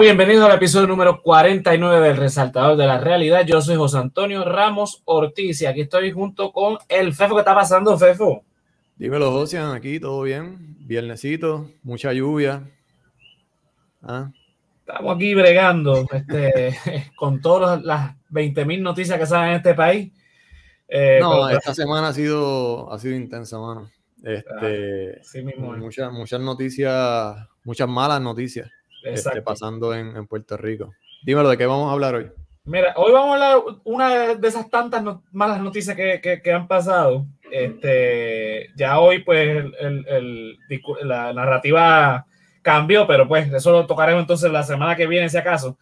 Bueno, bienvenido al episodio número 49 del Resaltador de la Realidad. Yo soy José Antonio Ramos Ortiz y aquí estoy junto con el Fefo. ¿Qué está pasando, Fefo? Dímelo, José, aquí todo bien. Viernesito, mucha lluvia. ¿Ah? Estamos aquí bregando este, con todas las 20.000 noticias que salen en este país. Eh, no, esta semana ha sido, ha sido intensa, mano. Este, sí mismo, muchas, muchas noticias, muchas malas noticias este, pasando en, Puerto Rico. Dímelo, ¿de qué vamos a hablar hoy? Mira, hoy vamos a hablar una de esas tantas malas noticias que, han pasado. Este, ya hoy, pues, la narrativa cambió, pero pues eso lo tocaremos entonces la semana que viene, si acaso.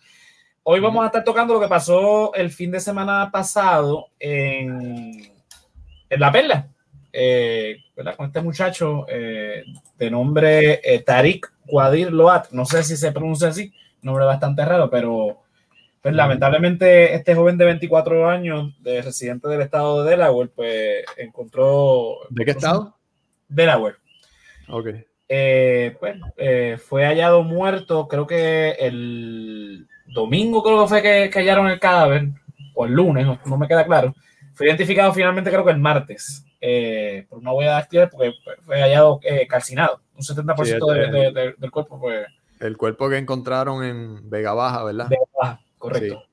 Hoy vamos a estar tocando lo que pasó el fin de semana pasado en, en La Perla, eh, con este muchacho eh, de nombre eh, Tariq Quadir Loat, no sé si se pronuncia así, nombre bastante raro, pero pues, lamentablemente este joven de 24 años, de residente del estado de Delaware, pues encontró... ¿De qué estado? Delaware. Ok. Eh, pues fue hallado muerto, creo que el domingo creo que fue que, hallaron el cadáver, o el lunes, no, me queda claro. Fue identificado finalmente creo que el martes, eh, por una huella dactilar porque fue hallado calcinado un 70% del cuerpo. Pues, el cuerpo que encontraron en Vega Baja, ¿verdad? Vega Baja, correcto.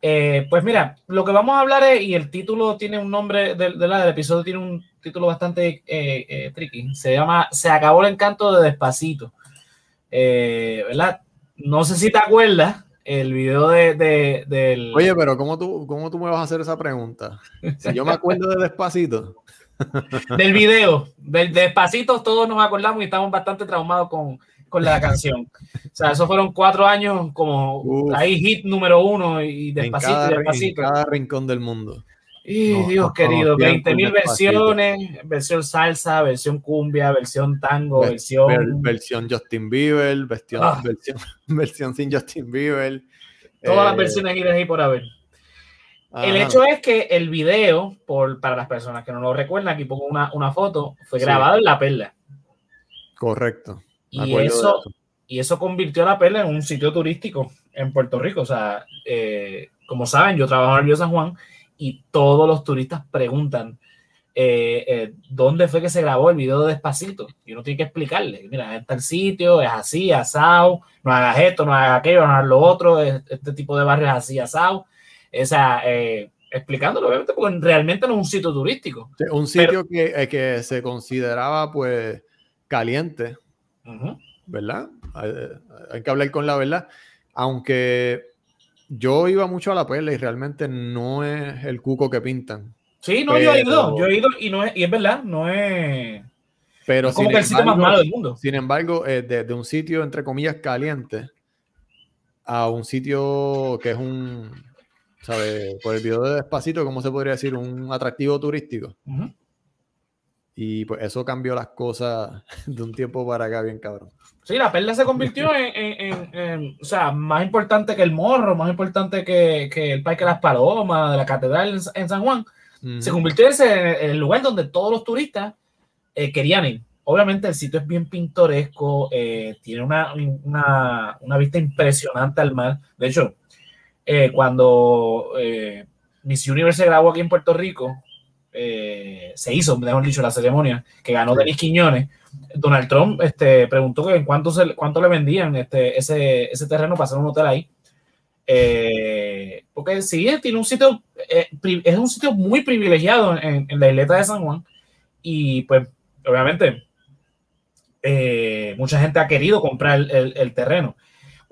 Eh, pues mira, lo que vamos a hablar es, y el título tiene un nombre, del, del episodio tiene un título bastante eh, eh, tricky, se llama Se acabó el encanto de Despacito, ¿verdad? No sé si te acuerdas, el video de, de, del... Oye, pero ¿cómo tú, ¿cómo tú me vas a hacer esa pregunta? Si yo me acuerdo de Despacito. del video, del despacito, todos nos acordamos y estamos bastante traumados con, con la canción. O sea, esos fueron cuatro años como ahí hit número uno y despacito, en despacito. En cada rincón del mundo. Y Dios querido, 20 mil versiones, versión salsa, versión cumbia, versión tango, versión... versión Justin Bieber, versión, ah. versión, sin Justin Bieber. Todas las eh, versiones que ahí por haber. El hecho es que el video, por, para las personas que no lo recuerdan, aquí pongo una, una foto, fue grabado en La Perla. Correcto. Y eso, y eso convirtió a La Perla en un sitio turístico en Puerto Rico. O sea, eh, como saben, yo trabajo en el Río San Juan y todos los turistas preguntan eh, eh, dónde fue que se grabó el video de Despacito. Y uno tiene que explicarle, mira, está el sitio, es así, asado, no hagas esto, no hagas aquello, no hagas lo otro, este tipo de barrio es así, asado esa, eh, explicándolo, obviamente, porque realmente no es un sitio turístico. un sitio que, que, se consideraba, pues, caliente, ¿verdad? Hay, que hablar con la verdad. Aunque yo iba mucho a la perla y realmente no es el cuco que pintan. Sí, no, yo he ido, yo he ido y, no es, y es verdad, no es... Pero como que el sitio más malo del mundo. Sin embargo, eh, de, de, un sitio, entre comillas, caliente a un sitio que es un, ¿sabes? Por el video de Despacito, ¿cómo se podría decir? Un atractivo turístico. Y pues eso cambió las cosas de un tiempo para acá, bien cabrón. Sí, la perla se convirtió en, o sea, más importante que el morro, más importante que, el Parque de las Palomas, de la Catedral en, San Juan. Se convirtió en, el lugar donde todos los turistas eh, querían ir. Obviamente el sitio es bien pintoresco, eh, tiene una, una, una, vista impresionante al mar. De hecho, eh, cuando eh, Miss Universe se grabó aquí en Puerto Rico, eh, se hizo, mejor dicho, la ceremonia que ganó Denis Quiñones. Donald Trump este, preguntó que en cuánto, se, cuánto le vendían este, ese, ese terreno para hacer un hotel ahí. porque sí, tiene un sitio, es un sitio muy privilegiado en, la isleta de San Juan. Y pues, obviamente, mucha gente ha querido comprar el, el terreno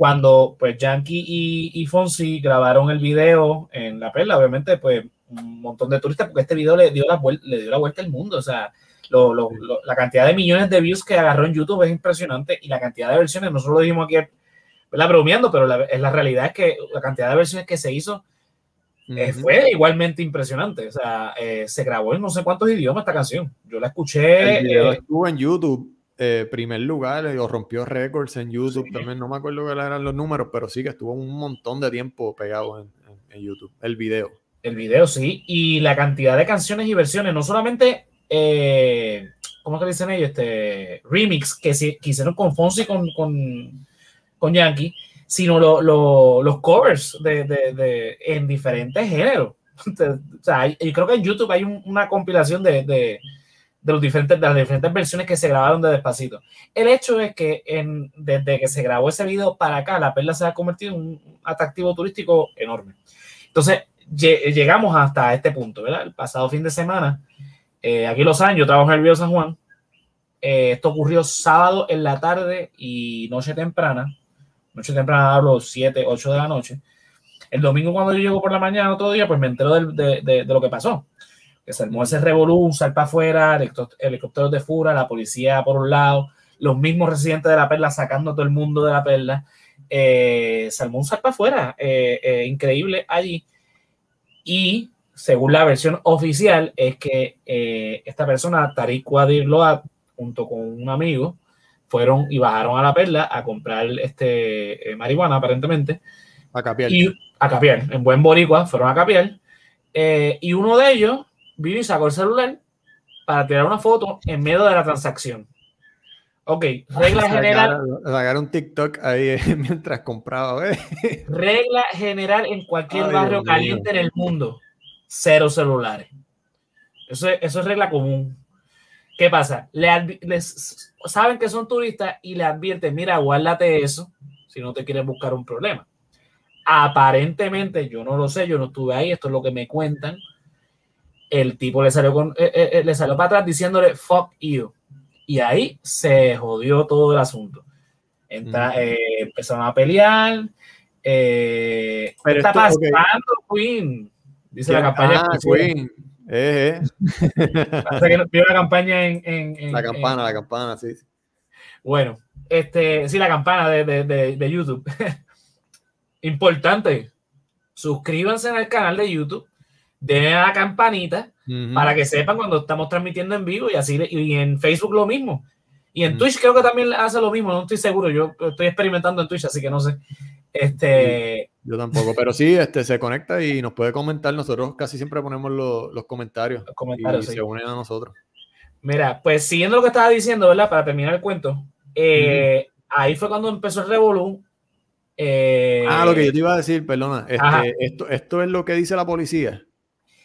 cuando pues Yankee y, Fonsi grabaron el video en La Perla, obviamente pues un montón de turistas, porque este video le dio la, le dio la vuelta al mundo, o sea, la cantidad de millones de views que agarró en YouTube es impresionante y la cantidad de versiones, nosotros lo dijimos aquí, ¿verdad? bromeando, pero la, la realidad es que la cantidad de versiones que se hizo eh, fue igualmente impresionante, o sea, eh, se grabó en no sé cuántos idiomas esta canción, yo la escuché. El video eh, estuvo en YouTube eh, primer lugar o rompió récords en YouTube también. No me acuerdo cuáles eran los números, pero sí que estuvo un montón de tiempo pegado en, YouTube, el video. El video, sí. Y la cantidad de canciones y versiones, no solamente, eh, ¿cómo que dicen ellos? Este, remix que, se, hicieron con Fonsi con, con, con Yankee, sino los covers de, en diferentes géneros. o sea, yo creo que en YouTube hay una compilación de, los diferentes, de las diferentes versiones que se grabaron de Despacito. El hecho es que en, desde que se grabó ese video para acá, la perla se ha convertido en un atractivo turístico enorme. Entonces, llegamos hasta este punto, ¿verdad? El pasado fin de semana, eh, aquí en Los Años, yo trabajo en el Río San Juan. Eh, esto ocurrió sábado en la tarde y noche temprana. Noche temprana hablo 7, 8 de la noche. El domingo cuando yo llego por la mañana, otro día, pues me entero de, lo que pasó. Que se armó ese revolú, sal para afuera, helicópteros de fura, la policía por un lado, los mismos residentes de la perla sacando a todo el mundo de la perla. Eh, se armó un sal afuera, increíble allí. Y según la versión oficial, es que eh, esta persona, Tariq Wadir Loab, junto con un amigo, fueron y bajaron a la perla a comprar este eh, marihuana, aparentemente. A capiar. Y a capiar, en buen boricua, fueron a capiar. Eh, y uno de ellos vino y sacó el celular para tirar una foto en medio de la transacción. Ok, regla general. Sacar un TikTok ahí mientras compraba. Regla general en cualquier barrio caliente en el mundo: cero celulares. Eso, eso es regla común. ¿Qué pasa? Le, les, saben que son turistas y le advierten: mira, guárdate eso si no te quieres buscar un problema. Aparentemente, yo no lo sé, yo no estuve ahí, esto es lo que me cuentan. El tipo le salió, con, eh, eh, eh, le salió para atrás diciéndole fuck you y ahí se jodió todo el asunto. Entra, eh, empezaron a pelear. Eh, ¿Qué está pasando, Queen? Dice la campaña. Ah, Queen. Eh, eh. que la campaña en, en, La campana, la campana, sí. Bueno, este, sí, la campana de, de, de YouTube. Importante. Suscríbanse al canal de YouTube. Denle a la campanita para que sepan cuando estamos transmitiendo en vivo y así y en Facebook lo mismo. Y en Twitch creo que también hace lo mismo, no estoy seguro, yo estoy experimentando en Twitch, así que no sé. Este... Yo tampoco, pero sí, este, se conecta y nos puede comentar. Nosotros casi siempre ponemos los comentarios, comentarios y se unen a nosotros. Mira, pues siguiendo lo que estaba diciendo, ¿verdad? Para terminar el cuento, eh, ahí fue cuando empezó el Revolu. Eh, ah, lo que yo te iba a decir, perdona. Este, esto, esto es lo que dice la policía.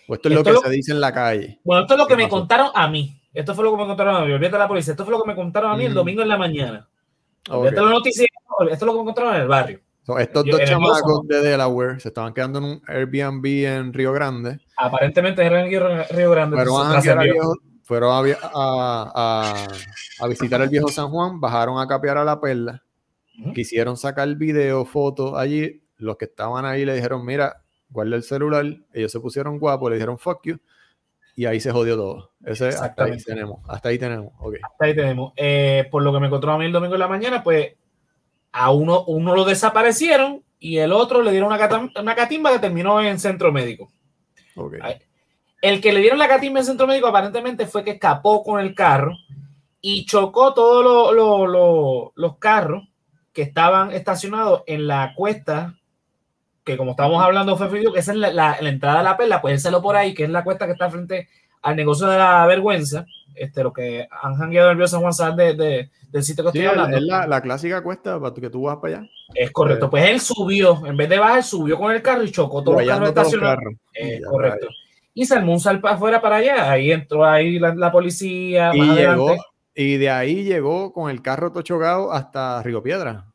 ¿O esto es lo que se dice en la calle? Bueno, esto es lo que me contaron a mí. Esto fue lo que me contaron a mí. Olvídate la policía. Esto fue lo que me contaron a mí el domingo en la mañana. Olvídate la noticia. Esto es lo que me contaron en el barrio. estos dos chamacos de Delaware se estaban quedando en un Airbnb en Río Grande. Aparentemente era en Río Grande. Fueron, a, a, a, visitar el viejo San Juan, bajaron a capear a la perla, quisieron sacar video, fotos allí. Los que estaban ahí le dijeron: Mira, guarda el celular, ellos se pusieron guapos, le dijeron fuck you, y ahí se jodió todo. Ese, hasta ahí tenemos, hasta ahí tenemos. Hasta ahí tenemos. Eh, por lo que me encontró a mí el domingo en la mañana, pues a uno, uno lo desaparecieron y el otro le dieron una, una catimba que terminó en centro médico. El que le dieron la catimba en centro médico aparentemente fue que escapó con el carro y chocó todos los carros que estaban estacionados en la cuesta que como estábamos hablando, fue que esa es la, entrada de la perla, pues él por ahí, que es la cuesta que está frente al negocio de la vergüenza, este, lo que han jangueado el San Juan Sal de, del sitio que estoy hablando. Es la, clásica cuesta para que tú vas para allá. Es correcto, pues, él subió, en vez de bajar, subió con el carro y chocó todos los carros estacionados. correcto. Y un sal para afuera para allá, ahí entró ahí la, policía. Y, llegó, y de ahí llegó con el carro tochogado hasta Río Piedra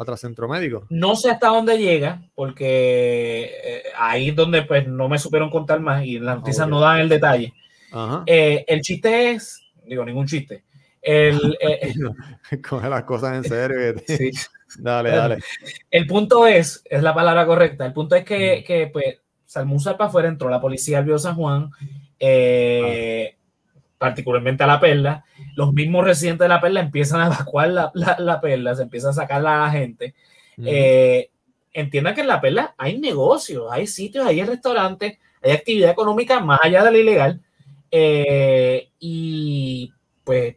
otro centro médico. No sé hasta dónde llega, porque eh, ahí es donde pues no me supieron contar más y las noticias no dan el detalle. Eh, el chiste es, digo, ningún chiste. El, eh, Coge las cosas en serio. sí. Dale, dale. El punto es, es la palabra correcta, el punto es que, que pues, Salmón para afuera, entró la policía al Bio San Juan, eh, particularmente a la perla, los mismos residentes de la perla empiezan a evacuar la, la, perla, se empieza a sacar a la gente. Eh, entiendan que en la perla hay negocios, hay sitios, hay restaurantes, hay actividad económica más allá de la ilegal. Eh, y pues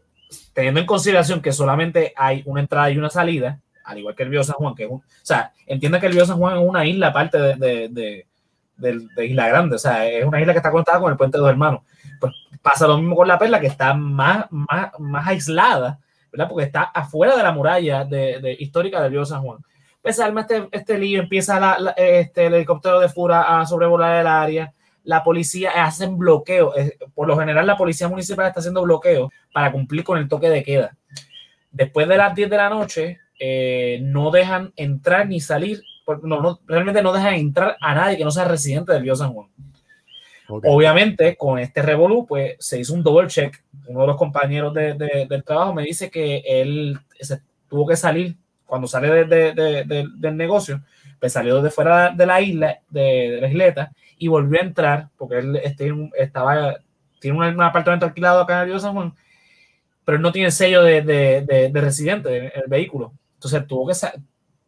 teniendo en consideración que solamente hay una entrada y una salida, al igual que el Río San Juan, que es un, o sea, entiendan que el Río San Juan es una isla aparte de, de, de, Isla Grande, o sea, es una isla que está conectada con el Puente de los Hermanos. Pues pasa lo mismo con la perla, que está más, más, más aislada ¿verdad? Porque está afuera de la muralla de, histórica del río San Juan. Pues arma este, este lío, empieza este, el helicóptero de Fura a sobrevolar el área, la policía hacen bloqueo, por lo general la policía municipal está haciendo bloqueo para cumplir con el toque de queda. Después de las 10 de la noche, eh, no dejan entrar ni salir, no, no, realmente no dejan entrar a nadie que no sea residente del río San Juan. Obviamente, con este revolú, pues se hizo un double check. Uno de los compañeros de, del trabajo me dice que él se tuvo que salir cuando sale del negocio, pues salió de fuera de la isla, de, la isleta, y volvió a entrar, porque él este, estaba, tiene un, apartamento alquilado acá en el río San Juan, pero él no tiene sello de, residente en el vehículo. Entonces tuvo que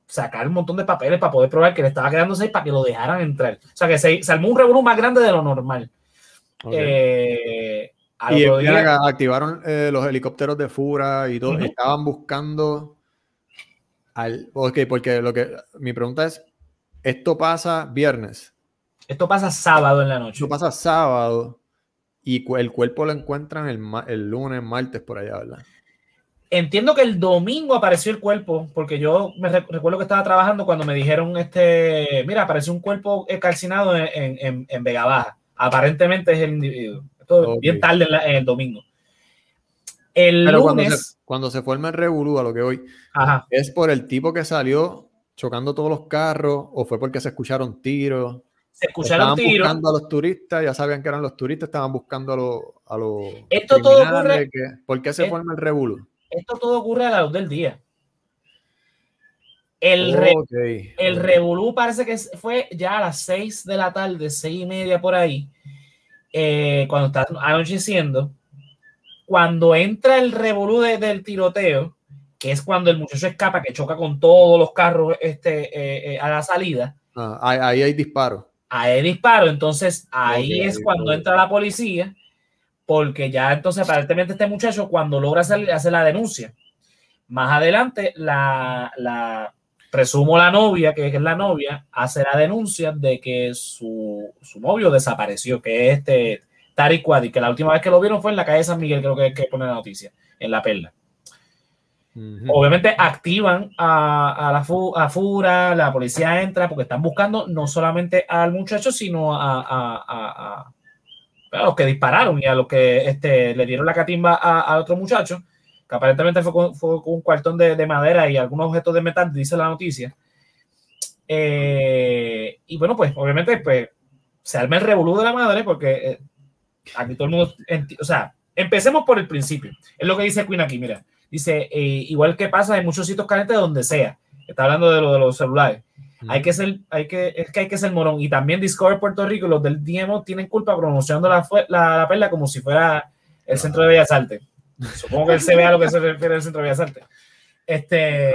sacar un montón de papeles para poder probar que le estaba quedando seis para que lo dejaran entrar. O sea que se, armó un revolú más grande de lo normal. Eh, y activaron eh, los helicópteros de Fura y todo. Estaban buscando al. Ok, porque lo que. Mi pregunta es: ¿esto pasa viernes? Esto pasa sábado en la noche. Esto pasa sábado y el cuerpo lo encuentran el, el lunes, martes, por allá, ¿verdad? Entiendo que el domingo apareció el cuerpo, porque yo me recuerdo que estaba trabajando cuando me dijeron, este, mira, apareció un cuerpo calcinado en, en, Vega Baja. Aparentemente es el individuo. Esto bien tarde en, el domingo. El lunes... Cuando se, forma el revolú a lo que hoy, ¿es por el tipo que salió chocando todos los carros o fue porque se escucharon tiros? Se escucharon estaban tiros. buscando a los turistas, ya sabían que eran los turistas, estaban buscando a los... A los Esto todo ocurre... ¿Por qué se forma el revolú? Esto todo ocurre a la luz del día. El, el revolú parece que fue ya a las 6 de la tarde, seis y media por ahí, eh, cuando está anocheciendo. Cuando entra el revolú del tiroteo, que es cuando el muchacho escapa, que choca con todos los carros este, eh, eh, a la salida. Ah, ahí, hay disparo. Ahí hay disparo, entonces ahí es cuando entra la policía porque ya entonces aparentemente este muchacho cuando logra salir hace la denuncia. Más adelante, la, la presumo la novia, que es la novia, hace la denuncia de que su, su novio desapareció, que es este Tariq Wadi, que la última vez que lo vieron fue en la calle San Miguel, creo que, que pone la noticia, en La Perla. Obviamente activan a, a la a Fura, la policía entra porque están buscando no solamente al muchacho, sino a, a los que dispararon y a los que este, le dieron la catimba a, otro muchacho, que aparentemente fue con, un cuartón de, madera y algunos objetos de metal, dice la noticia. Eh, y bueno, pues obviamente pues, se arma el revolú de la madre porque eh, aquí todo el mundo, o sea, empecemos por el principio. Es lo que dice Queen aquí, mira. Dice, eh, igual que pasa en muchos sitios calientes donde sea. Está hablando de lo de los celulares. Hay que ser, hay que, es que hay que ser morón. Y también Discover Puerto Rico los del DMO tienen culpa promocionando la, la, perla como si fuera el Centro de Bellas Artes. Supongo que él se vea a lo que se refiere al Centro de Bellas Artes. Este,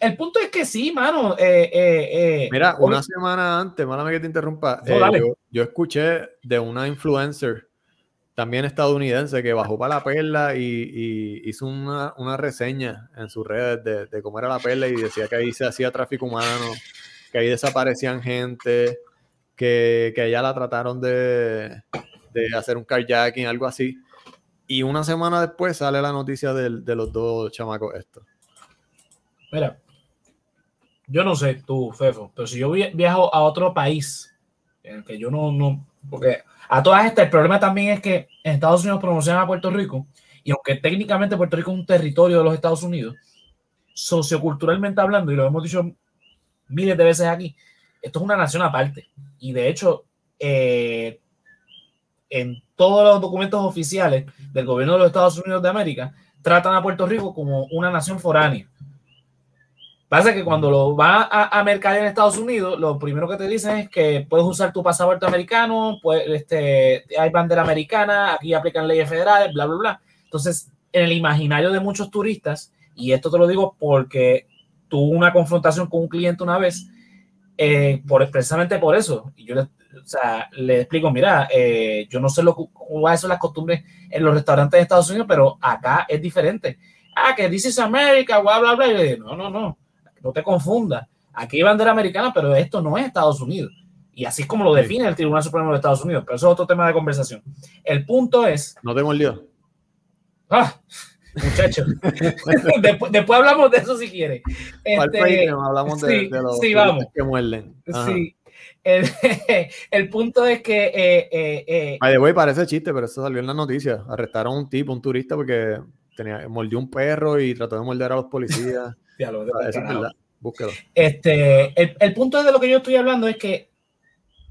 el punto es que sí, mano. Eh, eh, eh, Mira, una semana antes, málame que te interrumpa, yo, yo, escuché de una influencer también estadounidense que bajó para la perla y, hizo una, reseña en sus redes de, cómo era la perla y decía que ahí se hacía tráfico humano, que ahí desaparecían gente, que, que allá la trataron de, hacer un carjacking, algo así. Y una semana después sale la noticia de, los dos chamacos estos. Mira, yo no sé tú, Fefo, pero si yo viajo a otro país, en el que yo no, no, porque a todas estas, el problema también es que en Estados Unidos promocionan a Puerto Rico y aunque técnicamente Puerto Rico es un territorio de los Estados Unidos, socioculturalmente hablando, y lo hemos dicho miles de veces aquí, esto es una nación aparte. Y de hecho, eh, en todos los documentos oficiales del gobierno de los Estados Unidos de América, tratan a Puerto Rico como una nación foránea. Pasa que cuando lo vas a, a mercar en Estados Unidos, lo primero que te dicen es que puedes usar tu pasaporte americano, pues, este, hay bandera americana, aquí aplican leyes federales, bla, bla, bla. Entonces, en el imaginario de muchos turistas, y esto te lo digo porque tuve una confrontación con un cliente una vez, eh, por, precisamente por eso. Y yo le, o sea, le explico, mira, eh, yo no sé lo, cómo son las costumbres en los restaurantes de Estados Unidos, pero acá es diferente. Ah, que dices América, bla, bla, bla. Y le digo, no, no, no no te confundas. Aquí hay bandera americana, pero esto no es Estados Unidos. Y así es como lo define el Tribunal Supremo de Estados Unidos. Pero eso es otro tema de conversación. El punto es. No te moldió. Ah, muchachos. después, hablamos de eso si quieres. Este, hablamos de, los que muerden. Sí. El, punto es que. Eh, eh, eh parece chiste, pero eso salió en la noticia. Arrestaron a un tipo, un turista, porque tenía, mordió un perro y trató de morder a los policías. Búsquelo. Este, el, el punto de lo que yo estoy hablando es que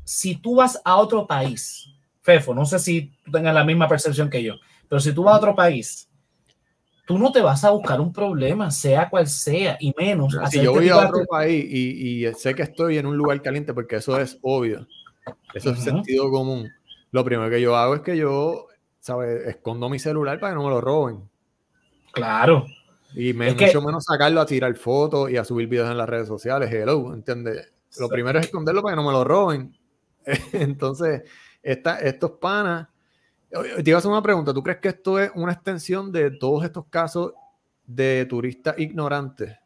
si tú vas a otro país, Fefo, no sé si tú tengas la misma percepción que yo, pero si tú vas a otro país, tú no te vas a buscar un problema, sea cual sea, y menos. Si yo voy a otro país y, sé que estoy en un lugar caliente, porque eso es obvio, eso es sentido común. Lo primero que yo hago es que yo, ¿sabes? Escondo mi celular para que no me lo roben. Claro. Y me, mucho menos sacarlo a tirar fotos y a subir videos en las redes sociales. Hello, ¿entiendes? Lo primero es esconderlo para que no me lo roben. Entonces, esta, estos panas. Te iba a hacer una pregunta. ¿Tú crees que esto es una extensión de todos estos casos de turistas ignorantes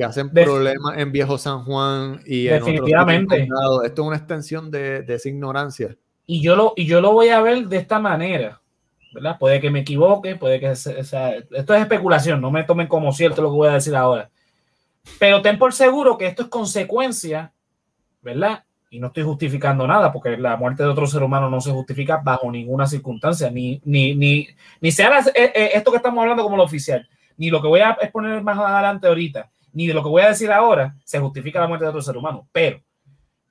que hacen problemas en Viejo San Juan y definitivamente. en otros Esto es una extensión de, esa ignorancia. Y yo, lo, y yo lo voy a ver de esta manera. Puede que me equivoque, puede que esto es especulación, no me tomen como cierto lo que voy a decir ahora. Pero ten por seguro que esto es consecuencia, ¿verdad? y no estoy justificando nada, porque la muerte de otro ser humano no se justifica bajo ninguna circunstancia, ni, ni, ni, ni sea eh, eh, esto que estamos hablando como lo oficial, ni lo que voy a exponer más adelante ahorita, ni de lo que voy a decir ahora, se justifica la muerte de otro ser humano. Pero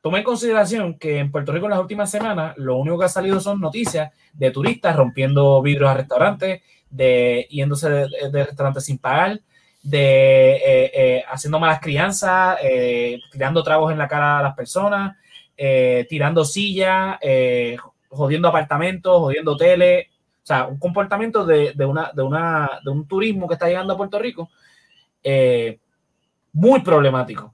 tome en consideración que en Puerto Rico en las últimas semanas lo único que ha salido son noticias de turistas rompiendo vidrios a restaurantes, de yéndose de, restaurantes sin pagar, de eh, haciendo malas crianzas, tirando tragos en la cara a las personas, eh, tirando sillas, eh, jodiendo apartamentos, jodiendo hoteles. O sea, un comportamiento de, una, de, una, de un turismo que está llegando a Puerto Rico eh, muy problemático.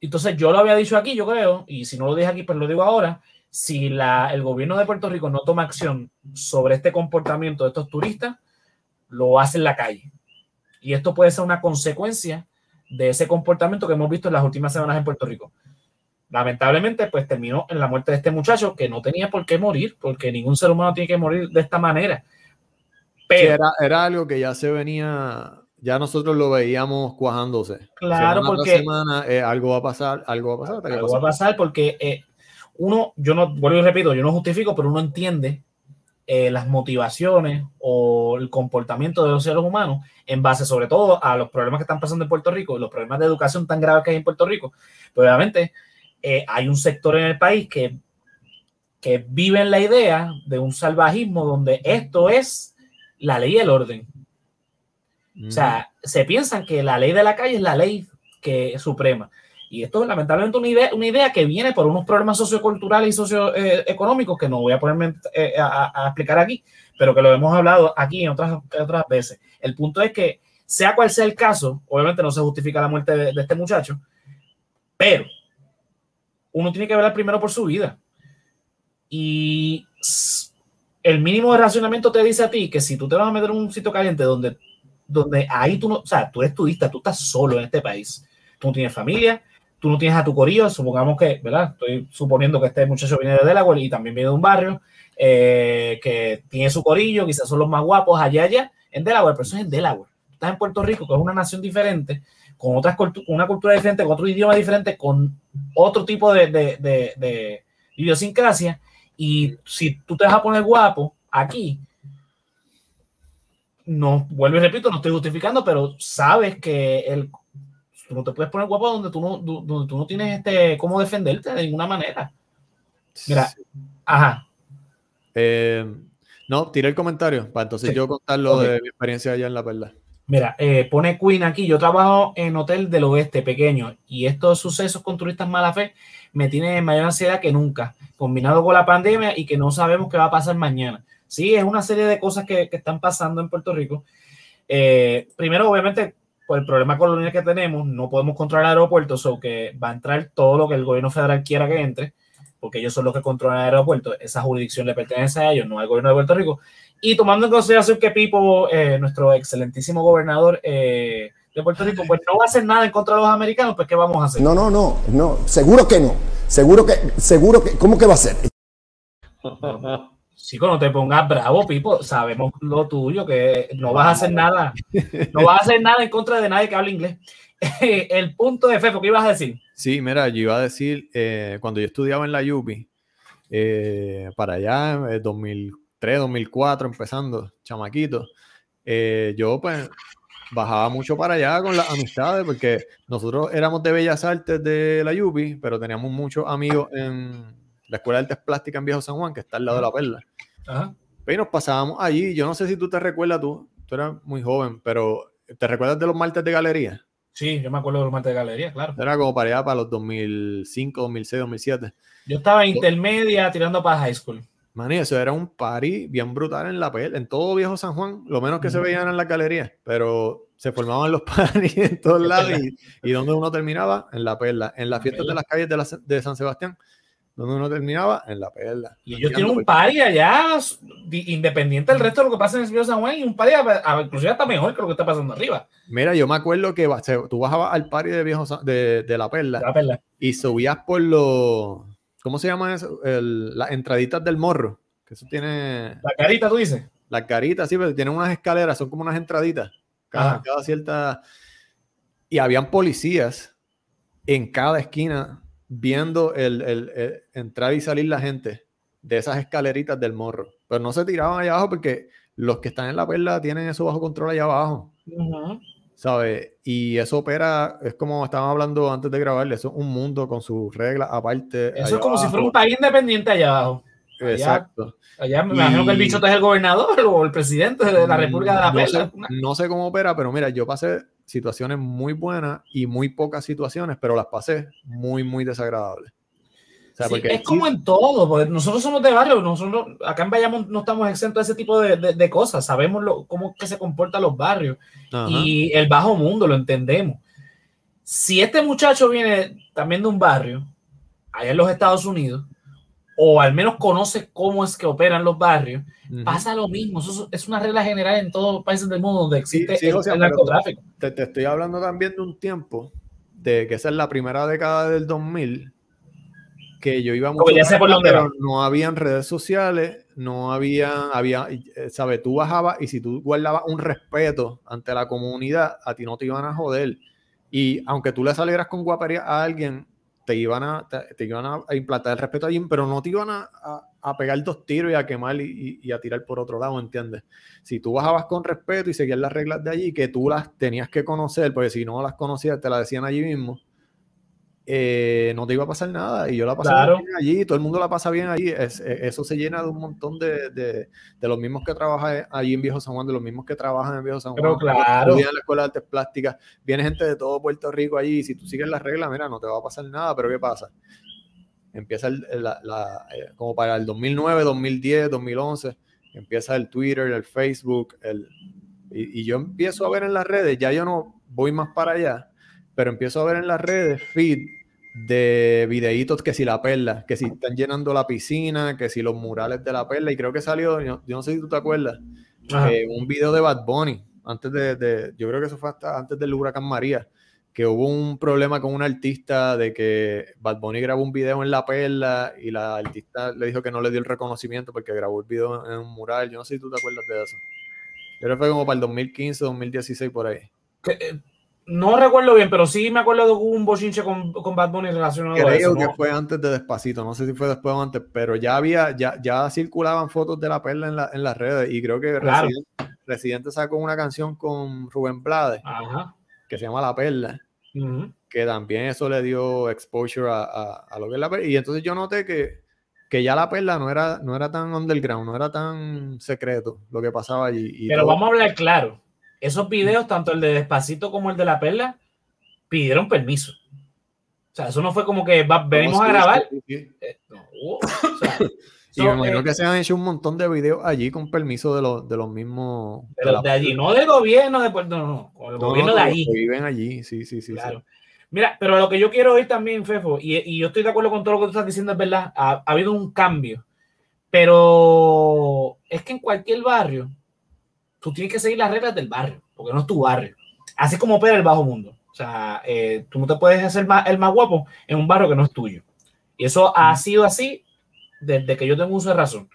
Entonces, yo lo había dicho aquí, yo creo, y si no lo dije aquí, pues lo digo ahora. Si la, el gobierno de Puerto Rico no toma acción sobre este comportamiento de estos turistas, lo hace en la calle. Y esto puede ser una consecuencia de ese comportamiento que hemos visto en las últimas semanas en Puerto Rico lamentablemente, pues terminó en la muerte de este muchacho que no tenía por qué morir, porque ningún ser humano tiene que morir de esta manera. Pero era, algo que ya se venía, ya nosotros lo veíamos cuajándose. Claro, porque semana, eh, algo va a pasar, algo va a pasar. Algo va a pasar porque eh, uno, yo no, vuelvo y repito, yo no justifico, pero uno entiende eh, las motivaciones o el comportamiento de los seres humanos en base sobre todo a los problemas que están pasando en Puerto Rico, los problemas de educación tan graves que hay en Puerto Rico. Pero obviamente eh, hay un sector en el país que, que vive en la idea de un salvajismo donde esto es la ley y el orden. O sea, se piensan que la ley de la calle es la ley que es suprema. Y esto es lamentablemente una idea, una idea que viene por unos problemas socioculturales y socioeconómicos que no voy a ponerme eh, a, explicar aquí, pero que lo hemos hablado aquí en otras, otras veces. El punto es que, sea cual sea el caso, obviamente no se justifica la muerte de este muchacho, pero uno tiene que velar primero por su vida. Y el mínimo de racionamiento te dice a ti que si tú te vas a meter en un sitio caliente donde, donde ahí tú no, o sea, tú eres turista, tú estás solo en este país, tú no tienes familia, tú no tienes a tu corillo, supongamos que, ¿verdad? Estoy suponiendo que este muchacho viene de Delaware y también viene de un barrio eh, que tiene su corillo, quizás son los más guapos allá, allá, en Delaware, pero eso es en Delaware. Estás en Puerto Rico, que es una nación diferente, con otras una cultura diferente, con otro idioma diferente, con otro tipo de, de, de, idiosincrasia. Y si tú te vas a poner guapo aquí, no, vuelvo y repito, no estoy justificando, pero sabes que el, tú no te puedes poner guapo donde tú no, donde tú no tienes este, cómo defenderte de ninguna manera. Mira, ajá. Eh, no, tiré el comentario para entonces yo contar lo de mi experiencia allá en La Perla. Mira, eh, pone Queen aquí. Yo trabajo en hotel del oeste pequeño y estos sucesos con turistas mala fe me tienen mayor ansiedad que nunca, combinado con la pandemia y que no sabemos qué va a pasar mañana. Sí, es una serie de cosas que, están pasando en Puerto Rico. Eh, primero, obviamente, por el problema colonial que tenemos, no podemos controlar aeropuertos, o que va a entrar todo lo que el gobierno federal quiera que entre, porque ellos son los que controlan el aeropuerto. Esa jurisdicción le pertenece a ellos, no al gobierno de Puerto Rico. Y tomando en consideración que Pipo, eh, nuestro excelentísimo gobernador eh, de Puerto Rico, pues no va a hacer nada en contra de los americanos, pues ¿qué vamos a hacer? No, no, no, no, seguro que no. Seguro que, seguro que, ¿cómo que va a ser? Sí, cuando te pongas bravo, Pipo, sabemos lo tuyo, que no vas a hacer nada, no vas a hacer nada en contra de nadie que hable inglés. El punto de Fefo, ¿qué ibas a decir? Sí, mira, yo iba a decir, eh, cuando yo estudiaba en la UPI, eh, para allá, en 2003, 2004, empezando, chamaquito, eh, yo pues bajaba mucho para allá con las amistades, porque nosotros éramos de Bellas Artes de la UPI, pero teníamos muchos amigos en la Escuela de Artes Plásticas en Viejo San Juan, que está al lado de la Perla. Ajá. Y nos pasábamos allí, yo no sé si tú te recuerdas, tú, tú eras muy joven, pero ¿te recuerdas de los martes de galería? Sí, yo me acuerdo de los martes de galería, claro. Era como para allá, para los 2005, 2006, 2007. Yo estaba en intermedia tirando para high school. Man, eso era un party bien brutal en la pel, en todo viejo San Juan, lo menos que se veían en la galería, pero se formaban los parties en todos lados y, y donde uno terminaba, en la perla, en las fiestas de las calles de, de San Sebastián, donde uno terminaba en la perla. Y ellos tienen un party allá, independiente del resto de lo que pasa en el Viejo San Juan, y un party inclusive hasta mejor que lo que está pasando arriba. Mira, yo me acuerdo que tú bajabas al party de, viejo, de, de la perla, la perla y subías por los ¿Cómo se llama eso? las entraditas del morro. Que eso tiene. La carita, tú dices. La carita, sí, pero tienen unas escaleras, son como unas entraditas. Cada, cierta. Y habían policías en cada esquina viendo el, entrar y salir la gente de esas escaleritas del morro. Pero no se tiraban allá abajo porque los que están en la perla tienen eso bajo control allá abajo. ¿sabes? Y eso opera, es como estábamos hablando antes de grabarle, eso es un mundo con sus reglas aparte. Eso es como si fuera un país independiente allá abajo. Exacto. Allá me imagino que el bicho es el gobernador o el presidente de la República de la no sé, no sé cómo opera, pero mira, yo pasé situaciones muy buenas y muy pocas situaciones, pero las pasé muy, muy desagradables es como en todo, porque nosotros somos de barrio, nosotros acá en Bayamón no estamos exentos de ese tipo de, de, cosas, sabemos lo, cómo que se comportan los barrios y el bajo mundo, lo entendemos. Si este muchacho viene también de un barrio, allá en los Estados Unidos, o al menos conoce cómo es que operan los barrios, pasa lo mismo. Eso es una regla general en todos los países del mundo donde existe el, narcotráfico. Te, te, estoy hablando también de un tiempo, de que esa es la primera década del 2000, que yo iba mucho, pero no habían redes sociales, no había, había, eh, ¿sabes? Tú bajabas y si tú guardabas un respeto ante la comunidad, a ti no te iban a joder. Y aunque tú le salieras con guapería a alguien, te iban a, te, iban a implantar el respeto allí, pero no te iban a, a, pegar dos tiros y a quemar y, y, a tirar por otro lado, ¿entiendes? Si tú bajabas con respeto y seguías las reglas de allí, que tú las tenías que conocer, porque si no las conocías, te las decían allí mismo, eh, no te iba a pasar nada. Y yo la pasé bien allí, todo el mundo la pasa bien allí. Es, e, eso se llena de un montón de, de, de, los mismos que trabajan allí en Viejo San Juan, de los mismos que trabajan en Viejo San Juan. Pero claro. en la Escuela de Artes Plásticas. Viene gente de todo Puerto Rico allí. Y si tú sigues las reglas, mira, no te va a pasar nada. Pero ¿qué pasa? Empieza la, la, eh, como para el 2009, 2010, 2011. Empieza el Twitter, el Facebook. El, y, y yo empiezo a ver en las redes, ya yo no voy más para allá pero empiezo a ver en las redes feed de videitos que si la perla, que si están llenando la piscina, que si los murales de la perla, y creo que salió, yo, no sé si tú te acuerdas, eh, un video de Bad Bunny, antes de, yo creo que eso fue hasta antes del huracán María, que hubo un problema con un artista de que Bad Bunny grabó un video en la perla y la artista le dijo que no le dio el reconocimiento porque grabó el video en un mural, yo no sé si tú te acuerdas de eso. Creo que fue como para el 2015, 2016 por ahí. Eh, no recuerdo bien, pero sí me acuerdo de un bochinche con, con Bad Bunny relacionado Creo a eso. Creo que fue antes de Despacito, no sé si fue después o antes, pero ya había, ya, ya circulaban fotos de la perla en, la, en las redes y creo que Residente, sacó una canción con Rubén Blades que se llama La Perla, que también eso le dio exposure a, a, lo que es la perla. Y entonces yo noté que, que ya la perla no era, no era tan underground, no era tan secreto lo que pasaba allí. pero vamos a hablar claro esos videos, tanto el de Despacito como el de La Perla, pidieron permiso. O sea, eso no fue como que venimos a grabar. Eh, y me imagino que se han hecho un montón de videos allí con permiso de, los, de los mismos. De, los de allí, no del gobierno de Puerto no, no, con el gobierno de allí. Que viven allí, sí, sí, sí. Claro. Mira, pero lo que yo quiero oír también, Fefo, y, y, yo estoy de acuerdo con todo lo que tú estás diciendo, es verdad, ha, ha habido un cambio. Pero es que en cualquier barrio, tú tienes que seguir las reglas del barrio, porque no es tu barrio. Así como opera el bajo mundo. O sea, eh, tú no te puedes hacer el más guapo en un barrio que no es tuyo. Y eso ha sido así desde que yo tengo uso de razón.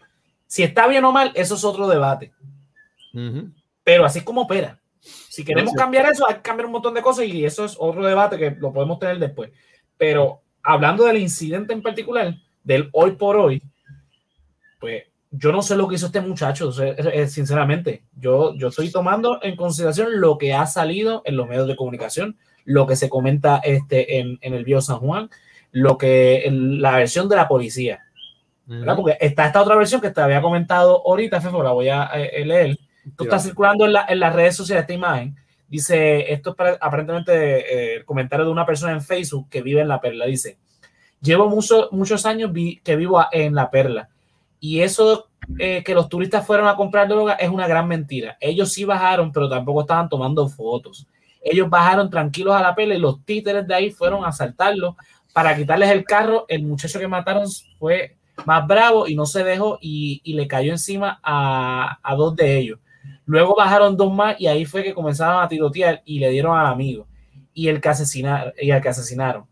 Si está bien o mal, eso es otro debate. Pero así es como opera. Si queremos cambiar eso, hay que cambiar un montón de cosas y eso es otro debate que lo podemos tener después. Pero hablando del incidente en particular, del hoy por hoy, pues yo no sé lo que hizo este muchacho, sinceramente. Yo, yo estoy tomando en consideración lo que ha salido en los medios de comunicación, lo que se comenta este, en, el Bio San Juan, lo que la versión de la policía. Porque está esta otra versión que te había comentado ahorita, Fefo, la voy a eh, leer. Esto está circulando en, en, las redes sociales esta imagen. Dice, esto es aparentemente eh, el comentario de una persona en Facebook que vive en La Perla. Dice, llevo muchos años que vivo en La Perla y eso eh, que los turistas fueron a comprar droga es una gran mentira. Ellos sí bajaron, pero tampoco estaban tomando fotos. Ellos bajaron tranquilos a La Perla y los títeres de ahí fueron a asaltarlos para quitarles el carro. El muchacho que mataron fue más bravo y no se dejó y, le cayó encima a, dos de ellos. Luego bajaron dos más y ahí fue que comenzaron a tirotear y le dieron al amigo y el que asesinaron, y el que asesinaron.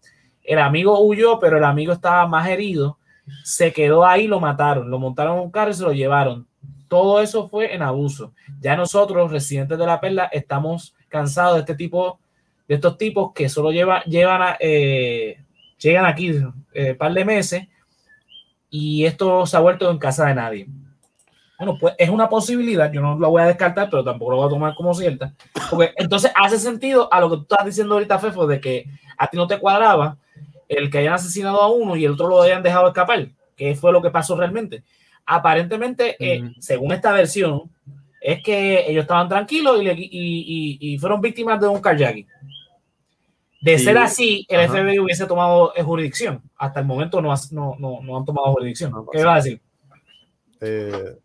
El amigo huyó, pero el amigo estaba más herido. Se quedó ahí, lo mataron, lo montaron en un carro y se lo llevaron. Todo eso fue en abuso. Ya nosotros, residentes de la perla, estamos cansados de este tipo, de estos tipos que solo lleva, llevan a, eh, llegan aquí un eh, par de meses y esto se ha vuelto en casa de nadie. Bueno, pues es una posibilidad, yo no la voy a descartar, pero tampoco lo voy a tomar como cierta. Porque entonces hace sentido a lo que tú estás diciendo ahorita, Fefo, de que a ti no te cuadraba el que hayan asesinado a uno y el otro lo hayan dejado escapar, que fue lo que pasó realmente. Aparentemente, eh, según esta versión, es que ellos estaban tranquilos y, fueron víctimas de un carjacking. De ser así, el FBI hubiese tomado jurisdicción. Hasta el momento no, no, no, han tomado jurisdicción. ¿Qué va a decir? Eh,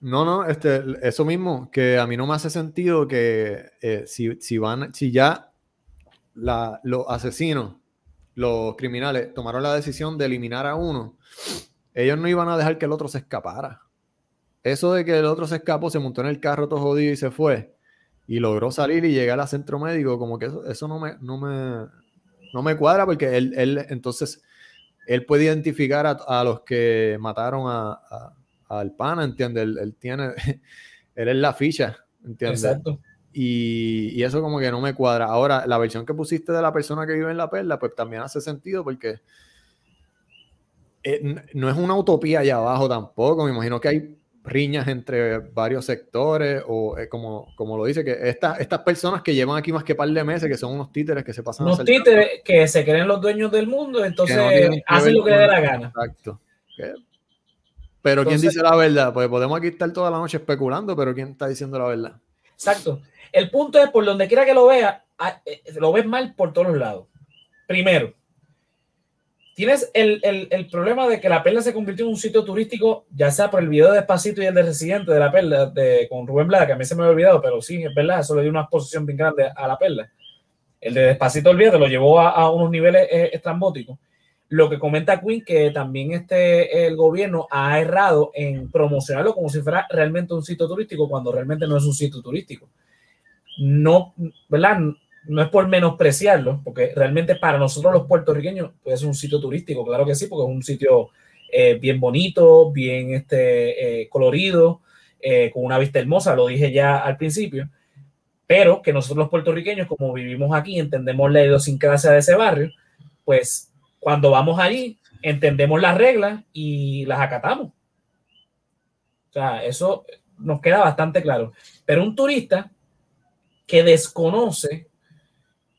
no, no, este, eso mismo, que a mí no me hace sentido que eh, si, van, si ya los asesinos, los criminales, tomaron la decisión de eliminar a uno, ellos no iban a dejar que el otro se escapara. Eso de que el otro se escapó, se montó en el carro todo jodido y se fue, y logró salir y llegar al centro médico, como que eso, no, me, no, me, no me cuadra porque él, él entonces, él puede identificar a, los que mataron a al pana, ¿entiendes? Él, tiene, él es la ficha, ¿entiendes? Exacto. Y, eso como que no me cuadra. Ahora, la versión que pusiste de la persona que vive en la perla, pues también hace sentido porque eh, no es una utopía allá abajo tampoco. Me imagino que hay riñas entre varios sectores o eh, como, como lo dice, que estas estas personas que llevan aquí más que par de meses, que son unos títeres que se pasan unos títeres que se creen los dueños del mundo, entonces hacen lo que les dé la gana. Exacto. Pero ¿quién dice la verdad? Pues podemos aquí estar toda la noche especulando, pero ¿quién está diciendo la verdad? Exacto. El punto es, por donde quiera que lo vea, eh, lo ves mal por todos los lados. Primero, tienes el, problema de que la perla se convirtió en un sitio turístico, ya sea por el video de Despacito y el de Residente de la perla, de, con Rubén Blada, que a mí se me había olvidado, pero sí, es verdad, eso le dio una exposición bien grande a la perla. El de Despacito, olvídate, lo llevó a, unos niveles eh, estrambóticos. Lo que comenta Quinn, que también este, el gobierno ha errado en promocionarlo como si fuera realmente un sitio turístico, cuando realmente no es un sitio turístico. No, ¿verdad? No es por menospreciarlo, porque realmente para nosotros los puertorriqueños puede ser un sitio turístico, claro que sí, porque es un sitio eh, bien bonito, bien este, eh, colorido, eh, con una vista hermosa, lo dije ya al principio, pero que nosotros los puertorriqueños, como vivimos aquí, entendemos la idiosincrasia de ese barrio, pues cuando vamos allí, entendemos las reglas y las acatamos. O sea, eso nos queda bastante claro. Pero un turista que desconoce,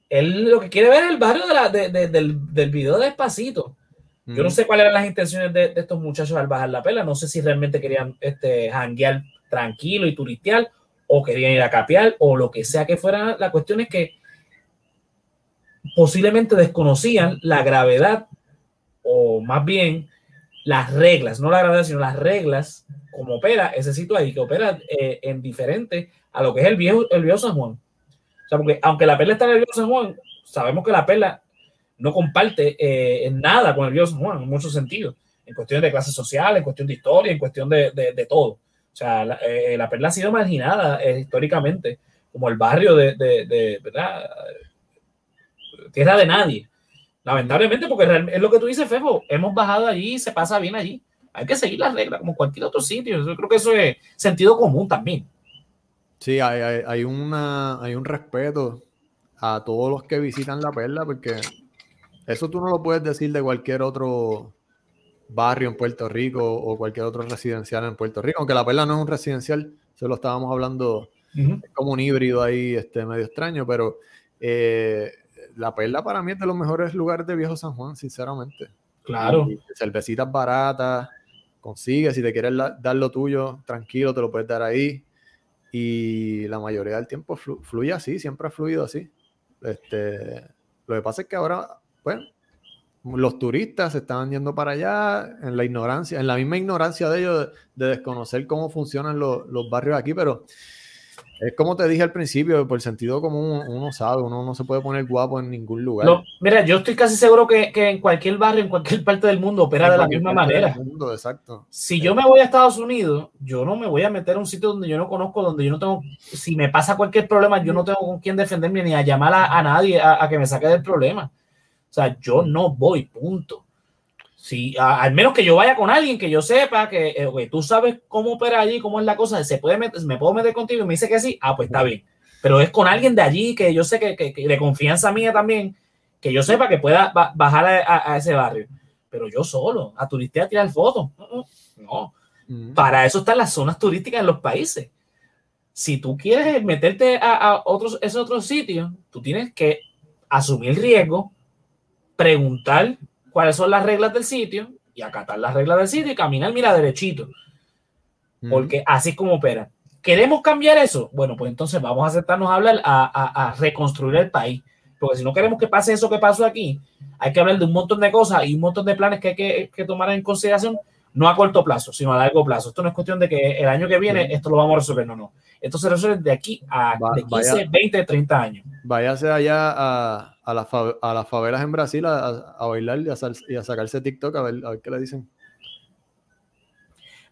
él lo que quiere ver es el barrio del, del video despacito. Yo no sé cuáles eran las intenciones de, estos muchachos al bajar la pela. No sé si realmente querían este, janguear tranquilo y turistear o querían ir a capear o lo que sea que fuera. La cuestión es que posiblemente desconocían la gravedad o más bien las reglas, no la gravedad, sino las reglas como opera ese sitio ahí, que opera eh, en diferente a lo que es el viejo, el viejo San Juan. O sea, porque aunque la perla está en el viejo San Juan, sabemos que la perla no comparte eh, nada con el viejo San Juan, en muchos sentidos, en cuestión de clase social, en cuestión de historia, en cuestión de, de, todo. O sea, la, eh, la, perla ha sido marginada históricamente como el barrio de, de, ¿verdad? tierra de nadie. Lamentablemente, porque es lo que tú dices, Fefo, hemos bajado allí y se pasa bien allí. Hay que seguir las reglas como cualquier otro sitio. Yo creo que eso es sentido común también. Sí, hay, hay, una, hay un respeto a todos los que visitan la perla, porque eso tú no lo puedes decir de cualquier otro barrio en Puerto Rico o cualquier otro residencial en Puerto Rico, aunque la perla no es un residencial, solo estábamos hablando como un híbrido ahí este, medio extraño, pero eh, la perla para mí es de los mejores lugares de Viejo San Juan, sinceramente. Claro. cervecitas baratas, consigue, si te quieres dar lo tuyo, tranquilo, te lo puedes dar ahí. Y la mayoría del tiempo fluye así, siempre ha fluido así. Este, lo que pasa es que ahora, bueno, los turistas se están yendo para allá en la ignorancia, en la misma ignorancia de ellos de, desconocer cómo funcionan los barrios aquí, pero es como te dije al principio, por sentido común uno sabe, uno no se puede poner guapo en ningún lugar. mira, yo estoy casi seguro que, en cualquier barrio, en cualquier parte del mundo, opera de la misma manera. exacto. Si yo me voy a Estados Unidos, yo no me voy a meter a un sitio donde yo no conozco, donde yo no tengo, si me pasa cualquier problema, yo no tengo con quién defenderme ni a llamar a, nadie a que me saque del problema. O sea, yo no voy, punto. Sí, al menos que yo vaya con alguien que yo sepa que eh, tú sabes cómo opera allí, cómo es la cosa, se puede meter, me puedo meter contigo y me dice que sí, ah, pues está bien. Pero es con alguien de allí que yo sé que, que, de confianza mía también, que yo sepa que pueda bajar a, ese barrio. Pero yo solo, a turistear, a tirar fotos. No. Mm. Para eso están las zonas turísticas en los países. Si tú quieres meterte a, otros, esos otros sitios, tú tienes que asumir el riesgo, preguntar cuáles son las reglas del sitio y acatar las reglas del sitio y caminar, mira, derechito. Porque así es como opera. ¿Queremos cambiar eso? Bueno, pues entonces vamos a sentarnos a hablar, a, reconstruir el país. Porque si no queremos que pase eso que pasó aquí, hay que hablar de un montón de cosas y un montón de planes que hay que, tomar en consideración, no a corto plazo, sino a largo plazo. Esto no es cuestión de que el año que viene esto lo vamos a resolver, no, no. Esto se resuelve de aquí a de 15, 20, 30 años. Váyase allá a, a, a las favelas en Brasil a, bailar y a, sacarse TikTok a ver, qué le dicen.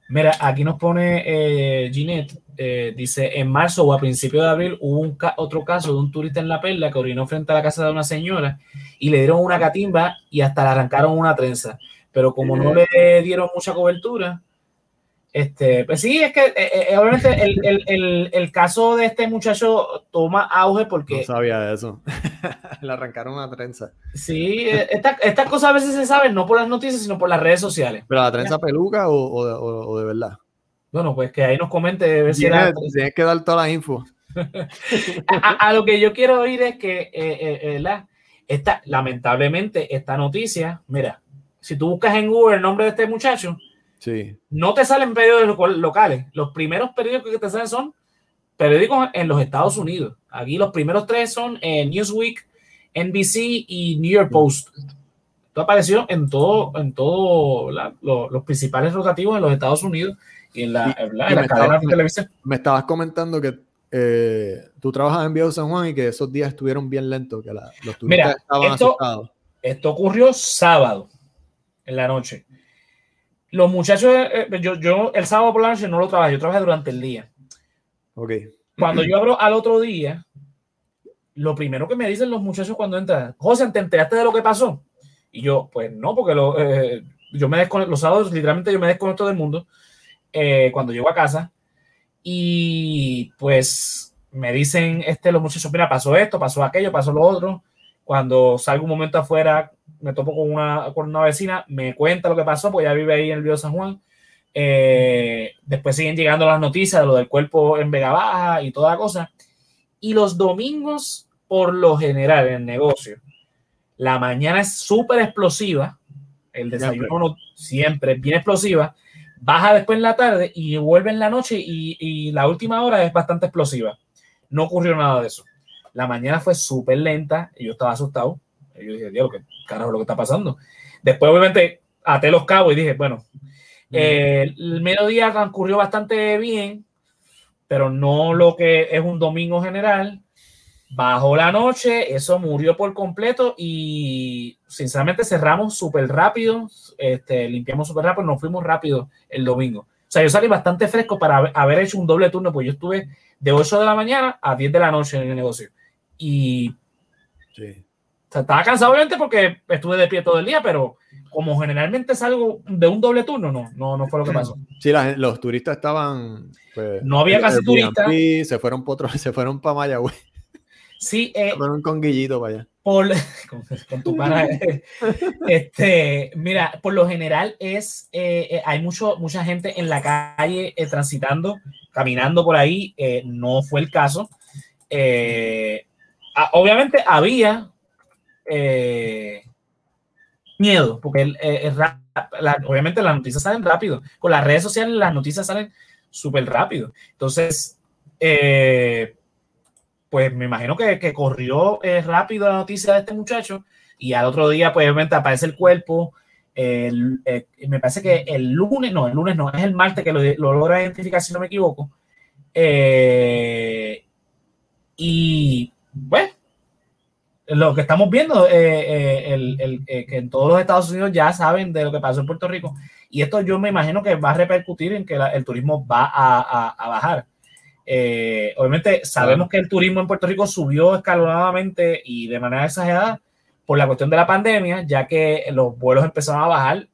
Mira, aquí nos pone eh, Ginette, eh, dice, en marzo o a principios de abril hubo un otro caso de un turista en La Perla que orinó frente a la casa de una señora y le dieron una catimba y hasta le arrancaron una trenza. Pero como no le dieron mucha cobertura, este, pues sí, es que eh, eh, obviamente el, el, el, caso de este muchacho toma auge porque... No sabía eso. Le arrancaron una trenza. Sí, eh, estas cosas a veces se saben no por las noticias, sino por las redes sociales. ¿Pero la trenza peluca o, o, o, de verdad? Bueno, pues que ahí nos comente. Si tienes, que dar toda la info. a, lo que yo quiero oír es que, la, esta, lamentablemente, esta noticia, mira, si tú buscas en Google el nombre de este muchacho, no te salen periódicos locales. Los primeros periódicos que te salen son periódicos en los Estados Unidos. Aquí los primeros tres son eh, Newsweek, NBC y New York Post. Esto apareció en todo, en todo los principales rotativos en los Estados Unidos y en la, de televisión. Me estabas comentando que eh, tú trabajas en Viejo San Juan y que esos días estuvieron bien lentos, que los turistas estaban asustados. Esto ocurrió sábado en la noche. Los muchachos, eh, eh, yo, yo el sábado por la noche no lo trabajé, yo trabajé durante el día. Ok. Cuando yo abro al otro día, lo primero que me dicen los muchachos cuando entran, José, ¿te enteraste de lo que pasó? Y yo, pues no, porque lo, eh, yo me desconecto, los sábados literalmente yo me desconecto del mundo cuando llego a casa y pues me dicen este, los muchachos, mira, pasó esto, pasó aquello, pasó lo otro. Cuando salgo un momento afuera, me topo con una, con una vecina, me cuenta lo que pasó, pues ya vive ahí en el Río San Juan. Eh, después siguen llegando las noticias de lo del cuerpo en Vega Baja y toda la cosa. Y los domingos, por lo general, en el negocio, la mañana es súper explosiva, el desayuno siempre es bien explosiva, baja después en la tarde y vuelve en la noche y, y la última hora es bastante explosiva. No ocurrió nada de eso. La mañana fue súper lenta y yo estaba asustado. yo dije, Dios, ¿qué carajo lo que está pasando? Después, obviamente, até los cabos y dije, bueno, eh, el mediodía transcurrió bastante bien, pero no lo que es un domingo general. Bajó la noche, eso murió por completo y sinceramente cerramos súper rápido, este, limpiamos súper rápido, nos fuimos rápido el domingo. O sea, yo salí bastante fresco para haber hecho un doble turno, pues yo estuve de 8 de la mañana a 10 de la noche en el negocio. Y, estaba cansado obviamente porque estuve de pie todo el día, pero como generalmente salgo de un doble turno, no, no, no fue lo que pasó. Sí, los turistas estaban. Pues, no había casi turistas. Se fueron para se fueron para Mayagüez. Sí, eh, se fueron con Guillito para allá. Por, con, tu pana. este, mira, por lo general es, eh, eh, hay mucho, mucha gente en la calle transitando, caminando por ahí. no fue el caso. Obviamente había miedo, porque eh, obviamente las noticias salen rápido. Con las redes sociales las noticias salen súper rápido. Entonces, eh, pues me imagino que, corrió eh, rápido la noticia de este muchacho y al otro día, pues obviamente aparece el cuerpo. me parece que el lunes, no, el lunes no, es el martes que lo, lo logra identificar, si no me equivoco. y, bueno, lo que estamos viendo, eh, eh, eh, que en todos los Estados Unidos ya saben de lo que pasó en Puerto Rico. Y esto yo me imagino que va a repercutir en que el turismo va a, bajar. obviamente sabemos que el turismo en Puerto Rico subió escalonadamente y de manera exagerada por la cuestión de la pandemia, ya que los vuelos empezaron a bajar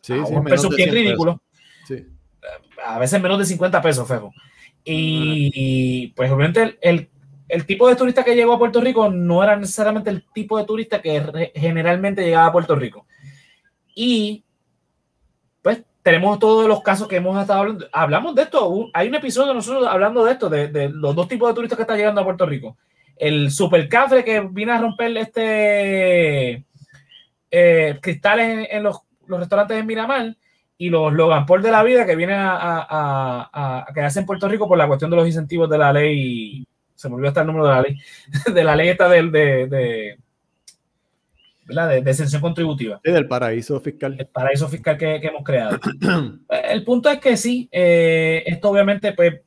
sí, a bien ridículo. A veces menos de 50 pesos, Fejo. Y, pues obviamente el el tipo de turista que llegó a Puerto Rico no era necesariamente el tipo de turista que generalmente llegaba a Puerto Rico. Y pues tenemos todos los casos que hemos estado hablando. Hablamos de esto. Hay un episodio de nosotros hablando de esto, de, los dos tipos de turistas que están llegando a Puerto Rico. El super cafre que vino a romper este eh, cristales en, los, restaurantes de Miramar y los Logan Paul de la vida que vienen a, a, a quedarse en Puerto Rico por la cuestión de los incentivos de la ley se me olvidó hasta el número de la ley, de la ley esta de, de, de, de, exención contributiva. Sí, del paraíso fiscal. El paraíso fiscal que, que hemos creado. el punto es que sí, eh, esto obviamente pues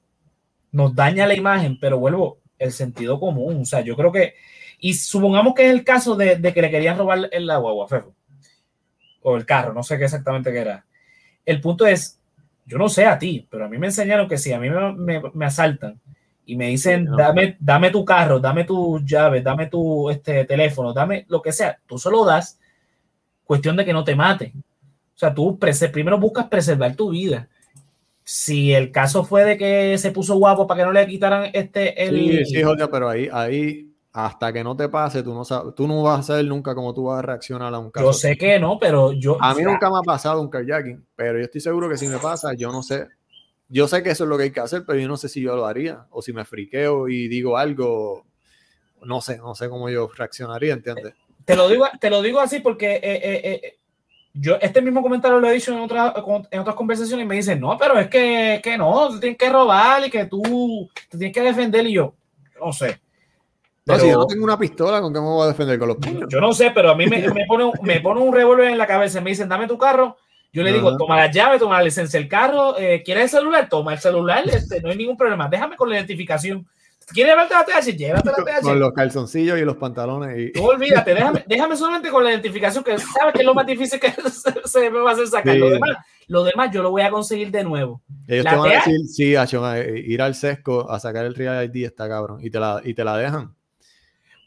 nos daña la imagen, pero vuelvo, el sentido común, o sea, yo creo que, y supongamos que es el caso de, que le querían robar el agua, Fefo, o el carro, no sé qué exactamente qué era. El punto es, yo no sé a ti, pero a mí me enseñaron que si a mí me, me asaltan, y me dicen, dame, dame tu carro, dame tu llave, dame tu este, teléfono, dame lo que sea, tú solo das, cuestión de que no te mate. O sea, tú primero buscas preservar tu vida. Si el caso fue de que se puso guapo para que no le quitaran este... El... Sí, sí, Jorge, pero ahí, ahí, hasta que no te pase, tú no, sabes, tú no vas a saber nunca cómo tú vas a reaccionar a un caso. Yo sé que no, pero yo... A mí nunca me ha pasado un kayaking, pero yo estoy seguro que si me pasa, yo no sé yo sé que eso es lo que hay que hacer, pero yo no sé si yo lo haría o si me friqueo y digo algo, no sé, no sé cómo yo reaccionaría, ¿entiendes? Te lo digo, te lo digo así porque eh, eh, eh, yo este mismo comentario lo he dicho en, otras en otras conversaciones y me dicen, no, pero es que, que no, te tienes que robar y que tú te tienes que defender y yo, no sé. No, si yo no tengo una pistola, ¿con qué me voy a defender con los puños? Yo no sé, pero a mí me, me pone, me pone un revólver en la cabeza y me dicen, dame tu carro yo le digo, toma la llave, toma la licencia del carro, eh, ¿quieres el celular? Toma el celular, este, no hay ningún problema, déjame con la identificación. ¿Quieres llevarte la TH? Llévate la TH. Con los calzoncillos y los pantalones. Y... No olvídate, déjame, déjame solamente con la identificación, que sabes que es lo más difícil que se, me va a hacer sacar. Lo, demás, lo demás yo lo voy a conseguir de nuevo. Ellos te van a decir, sí, eh, ir al sesco a sacar el Real ID está cabrón. Y te la, y te la dejan.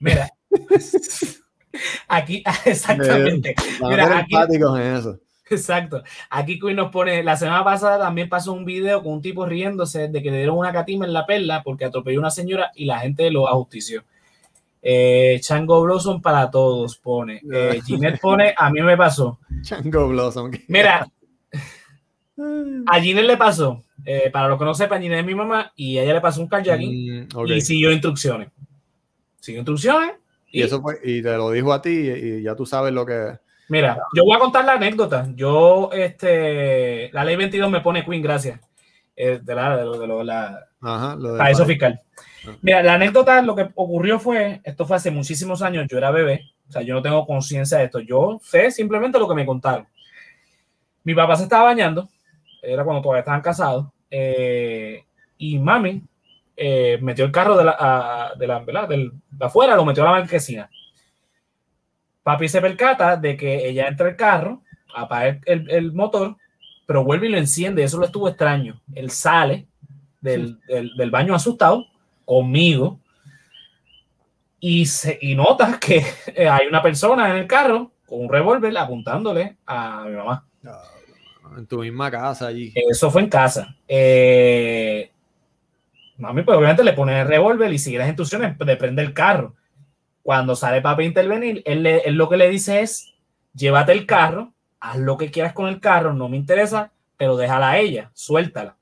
Mira. aquí, exactamente. Mira, aquí, en eso. Exacto. Aquí Queen nos pone, la semana pasada también pasó un video con un tipo riéndose de que le dieron una catima en la perla porque atropelló a una señora y la gente lo ajustició. Eh, Chango Blossom para todos pone. Eh, Ginette pone, a mí me pasó. Chango Blossom. Mira, a Ginette le pasó, eh, para los que no sepan, Ginette es mi mamá y a ella le pasó un carjacking mm, y siguió instrucciones. Siguió instrucciones. Y, eso fue, y te lo dijo a ti y ya tú sabes lo que Mira, yo voy a contar la anécdota. Yo, este, la ley 22 me pone Queen, gracias. Eh, de la, de lo, de lo, la, Ajá, para eso fiscal. Ah. Mira, la anécdota, lo que ocurrió fue, esto fue hace muchísimos años, yo era bebé, o sea, yo no tengo conciencia de esto, yo sé simplemente lo que me contaron. Mi papá se estaba bañando, era cuando todavía estaban casados, eh, y mami eh, metió el carro de la, de la, ¿verdad? de afuera, lo metió a la marquesina. Papi se percata de que ella entra al carro, apaga el, motor, pero vuelve y lo enciende. Eso lo estuvo extraño. Él sale del, baño asustado conmigo. y, se, y notas que hay una persona en el carro con un revólver apuntándole a mi mamá. En tu misma casa allí. Eso fue en casa. Eh, mami, pues obviamente le pone el revólver y sigue las instrucciones de prender el carro. Cuando sale papá a intervenir, él, él, lo que le dice es, llévate el carro, haz lo que quieras con el carro, no me interesa, pero déjala a ella, suéltala.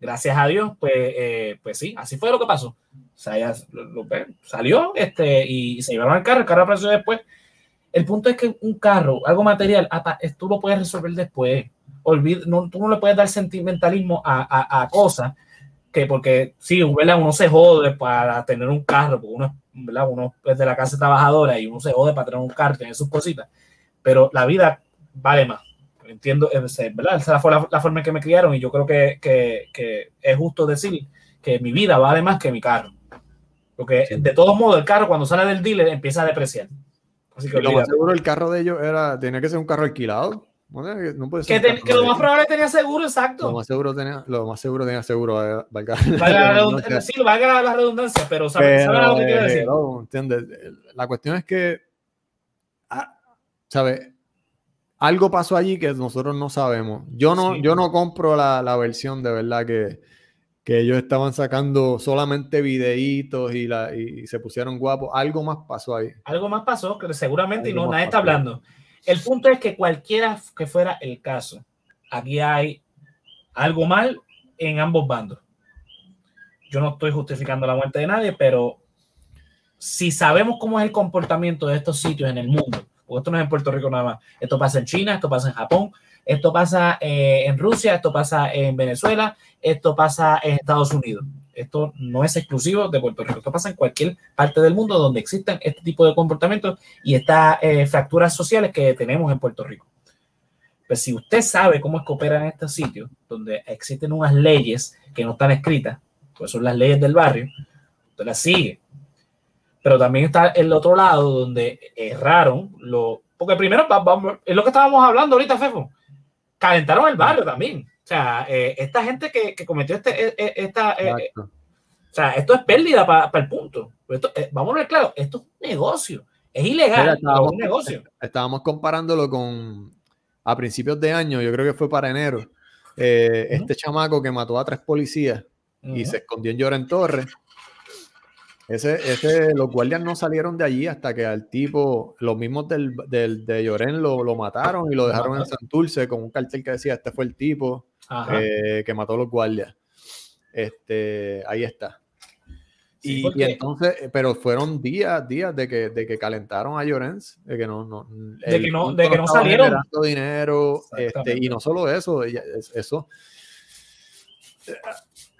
Gracias a Dios, pues, eh, pues sí, así fue lo que pasó. Ella salió este, y se llevaron al carro, el carro apareció después. El punto es que un carro, algo material, tú lo puedes resolver después. Olvid, no, tú no le puedes dar sentimentalismo a, a, a cosas que porque sí, uno se jode para tener un carro, porque uno, ¿verdad? uno es de la clase trabajadora y uno se jode para tener un carro, tener sus cositas, pero la vida vale más. Entiendo, ¿verdad? Esa fue la, forma en que me criaron y yo creo que, que, que, es justo decir que mi vida vale más que mi carro. Porque de todos modos el carro cuando sale del dealer empieza a depreciar. Así que lo más seguro el carro de ellos era, tenía que ser un carro alquilado. No, puede ser que, lo más probable tenía seguro, exacto. Lo más seguro tenía, lo más seguro tenía seguro. Eh, valga, la sí, valga la redundancia, pero ¿sabes lo que quiero decir? ¿entiendes? La cuestión es que, ah, ¿sabes? Algo pasó allí que nosotros no sabemos. Yo no, yo no compro la, la, versión de verdad que, que ellos estaban sacando solamente videitos y, la, y se pusieron guapos. Algo más pasó ahí. Algo más pasó, que seguramente y no, nadie está hablando. El punto es que cualquiera que fuera el caso, aquí hay algo mal en ambos bandos. Yo no estoy justificando la muerte de nadie, pero si sabemos cómo es el comportamiento de estos sitios en el mundo, porque esto no es en Puerto Rico nada más, esto pasa en China, esto pasa en Japón, esto pasa eh, en Rusia, esto pasa en Venezuela, esto pasa en Estados Unidos. Esto no es exclusivo de Puerto Rico, esto pasa en cualquier parte del mundo donde existan este tipo de comportamientos y estas eh, fracturas sociales que tenemos en Puerto Rico. Pues si usted sabe cómo es que operan estos sitios, donde existen unas leyes que no están escritas, pues son las leyes del barrio, usted las sigue. Pero también está el otro lado donde erraron, lo, porque primero es lo que estábamos hablando ahorita, Fefo, calentaron el barrio también. O sea, eh, esta gente que, que cometió este, e, e, esta, eh, o sea, esto es pérdida para el punto. Esto, eh, vamos a ver claro, esto es un negocio, es ilegal, es un negocio. Estábamos comparándolo con a principios de año, yo creo que fue para enero, este chamaco que mató a tres policías y se escondió en Lloren Torres. Ese, ese, los guardias no salieron de allí hasta que al tipo, los mismos del, del de Lloren lo, lo, mataron y lo dejaron en Santurce con un cartel que decía, este fue el tipo eh, que mató a los guardias. Este, ahí está. y, entonces, eh, pero fueron días, días de que, de que calentaron a Llorens, de que no, no, de que no, de que no salieron. dinero, este, y no solo eso, eso.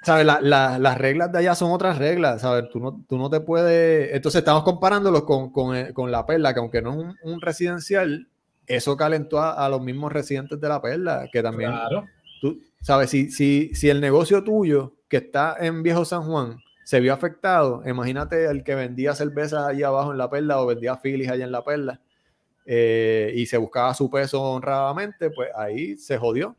¿Sabes? las reglas de allá son otras reglas, ¿sabes? Tú no, tú no te puedes. Entonces, estamos comparándolos con, con, eh, con la perla, que aunque no es un, residencial, eso calentó a, a, los mismos residentes de la perla, que también. Claro sabes, si, si, si el negocio tuyo que está en Viejo San Juan se vio afectado, imagínate el que vendía cervezas allá abajo en la perla o vendía filis allá en la perla eh, y se buscaba su peso honradamente, pues ahí se jodió.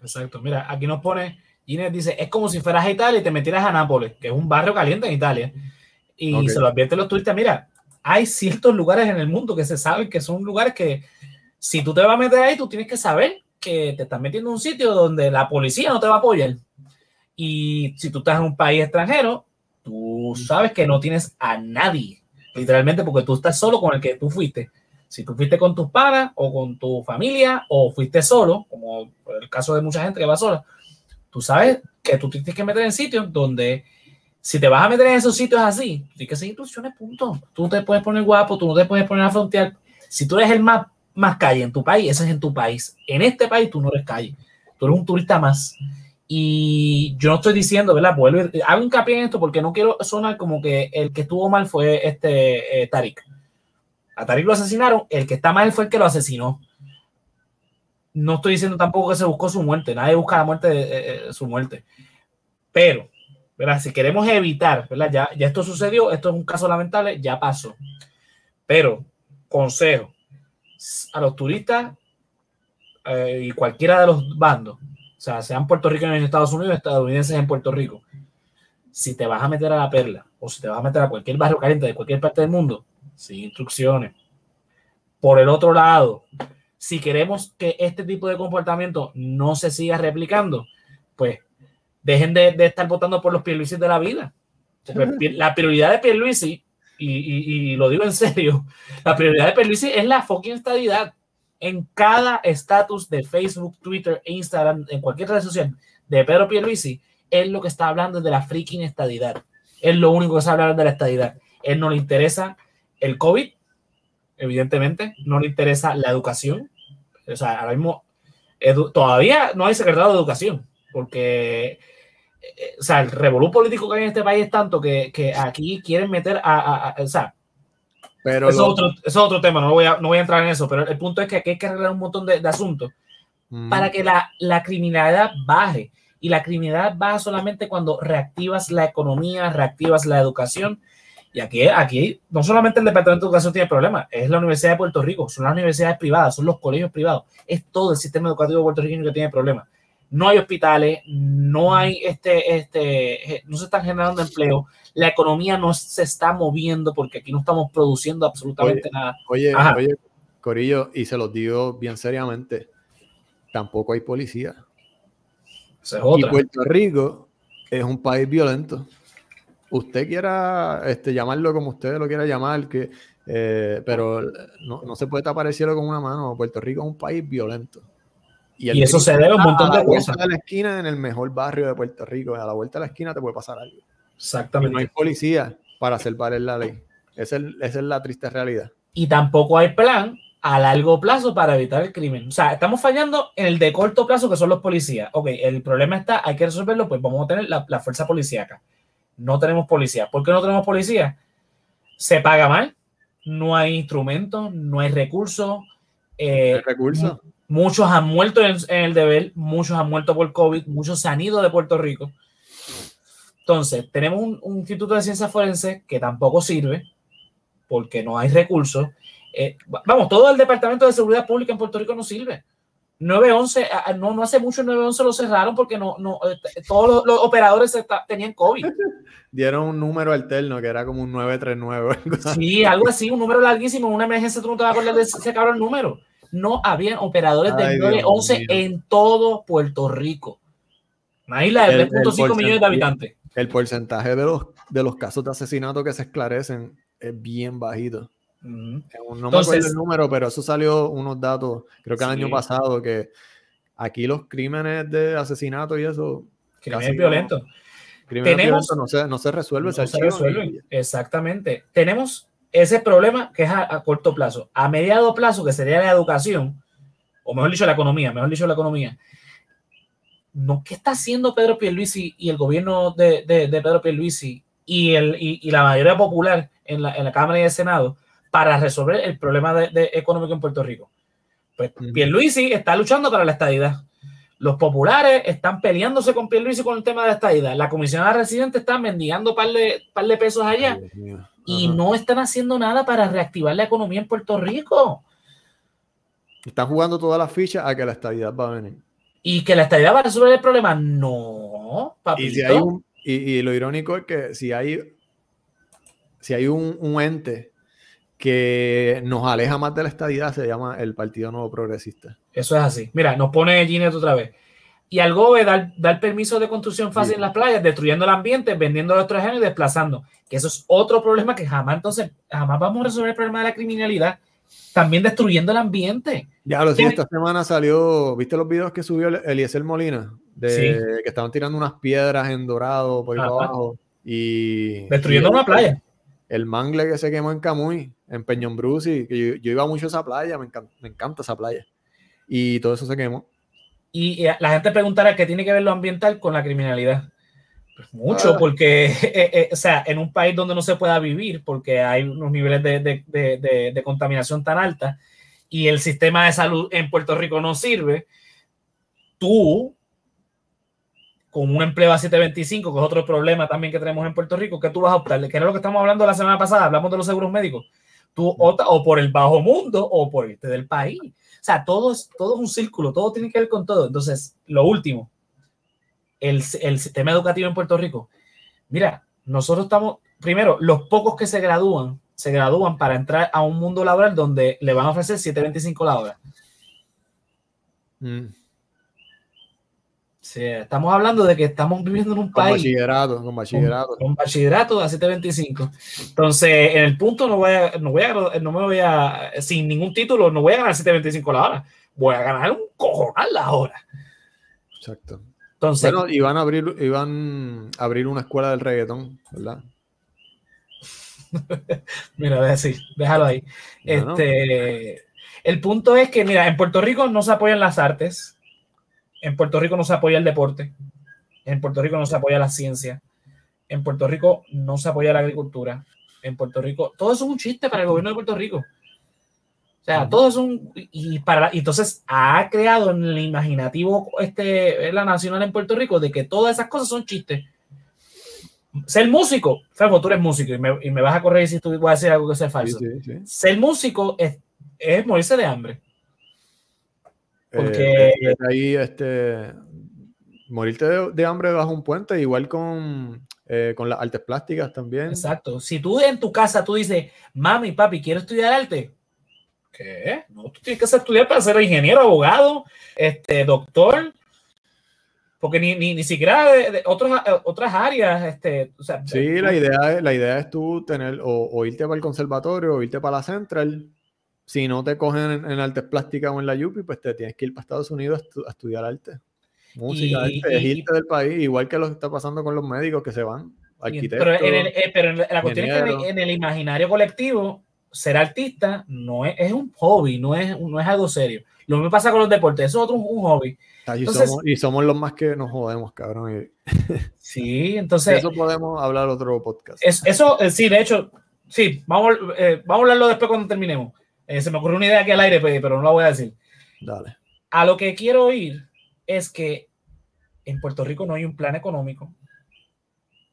Exacto. Mira, aquí nos pone, Inés dice, es como si fueras a Italia y te metieras a Nápoles, que es un barrio caliente en Italia. Y se lo advierten los turistas, mira, hay ciertos lugares en el mundo que se saben que son lugares que si tú te vas a meter ahí, tú tienes que saber que te estás metiendo en un sitio donde la policía no te va a apoyar. Y si tú estás en un país extranjero, tú sabes que no tienes a nadie, literalmente porque tú estás solo con el que tú fuiste. Si tú fuiste con tus padres o con tu familia o fuiste solo, como el caso de mucha gente que va sola, tú sabes que tú tienes que meter en sitios donde si te vas a meter en esos sitios así, tienes que seguir instrucciones, punto. Tú no te puedes poner guapo, tú no te puedes poner a frontear. Si tú eres el más más calle en tu país, ese es en tu país. En este país tú no eres calle, tú eres un turista más. Y yo no estoy diciendo, ¿verdad? Vuelvo, hago hincapié en esto porque no quiero sonar como que el que estuvo mal fue este eh, Tarik. A Tarik lo asesinaron, el que está mal fue el que lo asesinó. No estoy diciendo tampoco que se buscó su muerte, nadie busca la muerte de, eh, eh, su muerte. Pero, ¿verdad? Si queremos evitar, ¿verdad? Ya esto sucedió, esto es un caso lamentable, ya pasó. Pero, consejo, a los turistas eh, y cualquiera de los bandos, o sea, sean puertorriqueños en Estados Unidos, estadounidenses en Puerto Rico, si te vas a meter a la perla o si te vas a meter a cualquier barrio caliente de cualquier parte del mundo, sin instrucciones. Por el otro lado, si queremos que este tipo de comportamiento no se siga replicando, pues dejen de, estar votando por los Pierluisi de la vida. La prioridad de Pierluisi, y, lo digo en serio, la prioridad de Pierluisi es la fucking estadidad. En cada estatus de Facebook, Twitter e Instagram, en cualquier red social de Pedro Pierluisi, él lo que está hablando es de la freaking estadidad. Es lo único que sabe hablar de la estadidad. Él no le interesa el COVID, evidentemente, no le interesa la educación. O sea, ahora mismo todavía no hay secretario de educación, porque o sea, el revolú político que hay en este país es tanto que, que aquí quieren meter a, o sea, pero eso, es otro, tema, no voy, a, no voy a entrar en eso, pero el punto es que aquí hay que arreglar un montón de, asuntos para que la, la, criminalidad baje. Y la criminalidad baja solamente cuando reactivas la economía, reactivas la educación y aquí, aquí no solamente el Departamento de Educación tiene problemas, es la Universidad de Puerto Rico, son las universidades privadas, son los colegios privados, es todo el sistema educativo puertorriqueño que tiene problemas. No hay hospitales, no hay este, este, no se están generando empleo, la economía no se está moviendo porque aquí no estamos produciendo absolutamente nada. Oye, oye, Corillo, y se los digo bien seriamente, tampoco hay policía. Y Puerto Rico es un país violento usted quiera este, llamarlo como usted lo quiera llamar, que, eh, pero no, no, se puede tapar el cielo con una mano. Puerto Rico es un país violento. Y, eso se debe a un montón de cosas. A la esquina en el mejor barrio de Puerto Rico, a la vuelta de la esquina te puede pasar algo. Exactamente. no hay policía para hacer valer la ley. Esa es, esa es la triste realidad. Y tampoco hay plan a largo plazo para evitar el crimen. O sea, estamos fallando en el de corto plazo que son los policías. Ok, el problema está, hay que resolverlo, pues vamos a tener la, la fuerza policíaca no tenemos policía. ¿Por qué no tenemos policía? Se paga mal, no hay instrumentos, no hay recursos. Eh, Muchos han muerto en, el deber, muchos han muerto por COVID, muchos se han ido de Puerto Rico. Entonces, tenemos un, instituto de ciencias forenses que tampoco sirve porque no hay recursos. Eh, vamos, todo el Departamento de Seguridad Pública en Puerto Rico no sirve. 911, no, no hace mucho el 911 lo cerraron porque no, no, este, todos los, operadores tenían COVID. Dieron un número alterno que era como un 939. Sí, algo así, un número larguísimo. Una emergencia tú no te vas a acordar de ese cabrón número. No había operadores del 911 en todo Puerto Rico. Una isla de 3.5 millones de habitantes. El porcentaje de los, de los casos de asesinato que se esclarecen es bien bajito. No me acuerdo el número, pero eso salió unos datos, creo que el año pasado, que aquí los crímenes de asesinato y eso. Crímenes violentos. Tenemos, no, se, no se resuelve. No se resuelve. Exactamente. Tenemos ese problema que es a, corto plazo. A mediado plazo, que sería la educación, o mejor dicho, la economía, mejor dicho, la economía. No, ¿Qué está haciendo Pedro Pierluisi y el gobierno de, de, Pedro Pierluisi y, el, y, y la mayoría popular en la, en la Cámara y el Senado? para resolver el problema de, económico en Puerto Rico. Pues Pierluisi está luchando para la estadidad. Los populares están peleándose con Pierluisi con el tema de la estadidad. La comisionada residente está mendigando par de, par de pesos allá y no están haciendo nada para reactivar la economía en Puerto Rico. Están jugando todas las fichas a que la estadidad va a venir. Y que la estadidad va a resolver el problema. No, papito. Y, lo irónico es que si hay, si hay un, un ente que nos aleja más de la estadidad se llama el Partido Nuevo Progresista. Eso es así. Mira, nos pone Ginette otra vez. Y algo de dar, dar permiso de construcción fácil en las playas, destruyendo el ambiente, vendiendo los extranjeros y desplazando. Que eso es otro problema que jamás, entonces, jamás vamos a resolver el problema de la criminalidad. También destruyendo el ambiente. Ya lo sé, esta semana salió, ¿viste los videos que subió Eliezer Molina? De que estaban tirando unas piedras en dorado por ahí abajo. Y. Destruyendo una playa el mangle que se quemó en Camuy, en Peñón Bruce, que yo, iba mucho a esa playa, me encanta, esa playa. Y todo eso se quemó. Y, la gente preguntará qué tiene que ver lo ambiental con la criminalidad. Pues mucho, ah. porque, eh, eh, o sea, en un país donde no se pueda vivir, porque hay unos niveles de, de contaminación tan alta y el sistema de salud en Puerto Rico no sirve, tú con un empleo a 725, que es otro problema también que tenemos en Puerto Rico, que tú vas a optar, que era lo que estamos hablando la semana pasada, hablamos de los seguros médicos, tú o por el bajo mundo o por este del país. O sea, todo es, todo es un círculo, todo tiene que ver con todo. Entonces, lo último, el, el sistema educativo en Puerto Rico, Mira, nosotros estamos, primero, los pocos que se gradúan, se gradúan para entrar a un mundo laboral donde le van a ofrecer 7.25 la hora. Mm. Sí, estamos hablando de que estamos viviendo en un país. Bachillerato, con bachillerato. Con, bachillerato a 725. Entonces, en el punto no voy a, no voy a, no me voy a, sin ningún título, no voy a ganar 725 la hora. Voy a ganar un cojonal la hora. Exacto. Entonces. Bueno, iban a abrir, iban a abrir una escuela del reggaetón, ¿verdad? mira, decir, déjalo ahí. este, El punto es que, mira, en Puerto Rico no se apoyan las artes en Puerto Rico no se apoya el deporte. En Puerto Rico no se apoya la ciencia. En Puerto Rico no se apoya la agricultura. En Puerto Rico, todo eso es un chiste para el gobierno de Puerto Rico. O sea, todo es un. Y, para, entonces ha creado en el imaginativo este, la nacional en Puerto Rico de que todas esas cosas son chistes. Ser músico, Fefo, tú eres músico y me, y me vas a corregir si tú vas a decir algo que sea falso. Ser músico es, es morirse de hambre. Porque eh, ahí, este, morirte de, hambre bajo un puente, igual con, eh, con las artes plásticas también. Exacto. Si tú en tu casa tú dices, mami, papi, quiero estudiar arte. ¿Qué? No, tú tienes que estudiar para ser ingeniero, abogado, este, doctor, porque ni, ni, ni siquiera de, otras, otras áreas. Este, o sea, sí, la idea, la idea es tú tener o, irte para el conservatorio o irte para la central si no te cogen en, artes plásticas o en la Yupi, pues te tienes que ir para Estados Unidos a, estudiar arte. Música, arte, es irte del país, igual que lo que está pasando con los médicos que se van. Arquitectos, pero, en eh, pero la cuestión es que en el imaginario colectivo, ser artista no es, es, un hobby, no es, no es algo serio. Lo mismo pasa con los deportes, eso es otro un hobby. y, somos, los más que nos jodemos, cabrón. sí, entonces. Eso podemos hablar otro podcast. eso, eh, sí, de hecho, sí, vamos, eh, vamos a hablarlo después cuando terminemos. Eh, se me ocurrió una idea aquí al aire, pero no la voy a decir. Dale. A lo que quiero ir es que en Puerto Rico no hay un plan económico,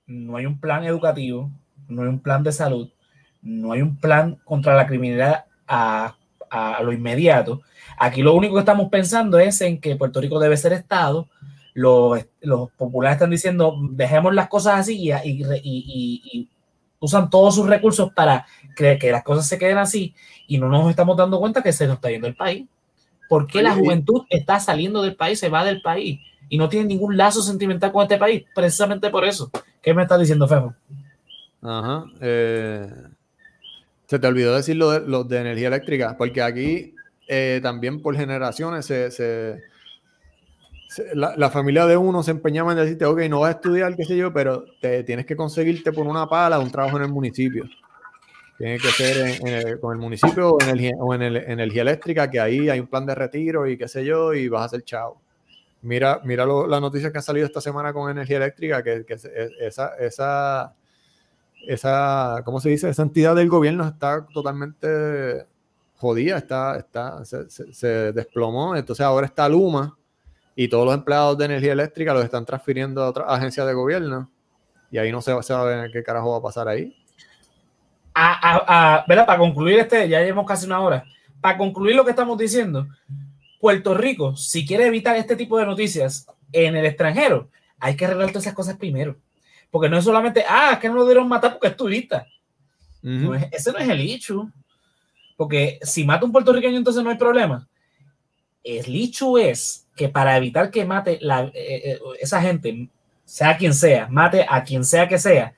no hay un plan educativo, no hay un plan de salud, no hay un plan contra la criminalidad a, lo inmediato. Aquí lo único que estamos pensando es en que Puerto Rico debe ser Estado. Los, populares están diciendo, dejemos las cosas así y, y usan todos sus recursos para que, que, las cosas se queden así y no nos estamos dando cuenta que se nos está yendo el país. ¿Por qué la juventud está saliendo del país, se va del país y no tiene ningún lazo sentimental con este país? Precisamente por eso. ¿Qué me estás diciendo, Fefo? Ajá. Eh, se te olvidó decir lo de, de energía eléctrica, porque aquí eh, también por generaciones se la, familia de uno se empeñaba en decirte, ok, no vas a estudiar, qué sé yo, pero te tienes que conseguirte por una pala un trabajo en el municipio. Tiene que ser con el municipio o, en, el, energía eléctrica, que ahí hay un plan de retiro y qué sé yo, y vas a ser chao. Mira, mira la noticia que ha salido esta semana con energía eléctrica, que, esa, esa, esa, ¿cómo se dice? Esa entidad del gobierno está totalmente jodida, está, está, se, se desplomó. Entonces ahora está Luma y todos los empleados de energía eléctrica los están transfiriendo a otras agencias de gobierno y ahí no se, sabe qué carajo va a pasar ahí. A, Para concluir este, ya llevamos casi una hora. Para concluir lo que estamos diciendo, Puerto Rico, si quiere evitar este tipo de noticias en el extranjero, hay que arreglar todas esas cosas primero. Porque no es solamente, ah, es que no lo dieron matar porque es turista. ese no es el hecho. Porque si mata un puertorriqueño, entonces no hay problema. El hecho es que para evitar que mate la, eh, eh, esa gente, sea quien sea, mate a quien sea que sea,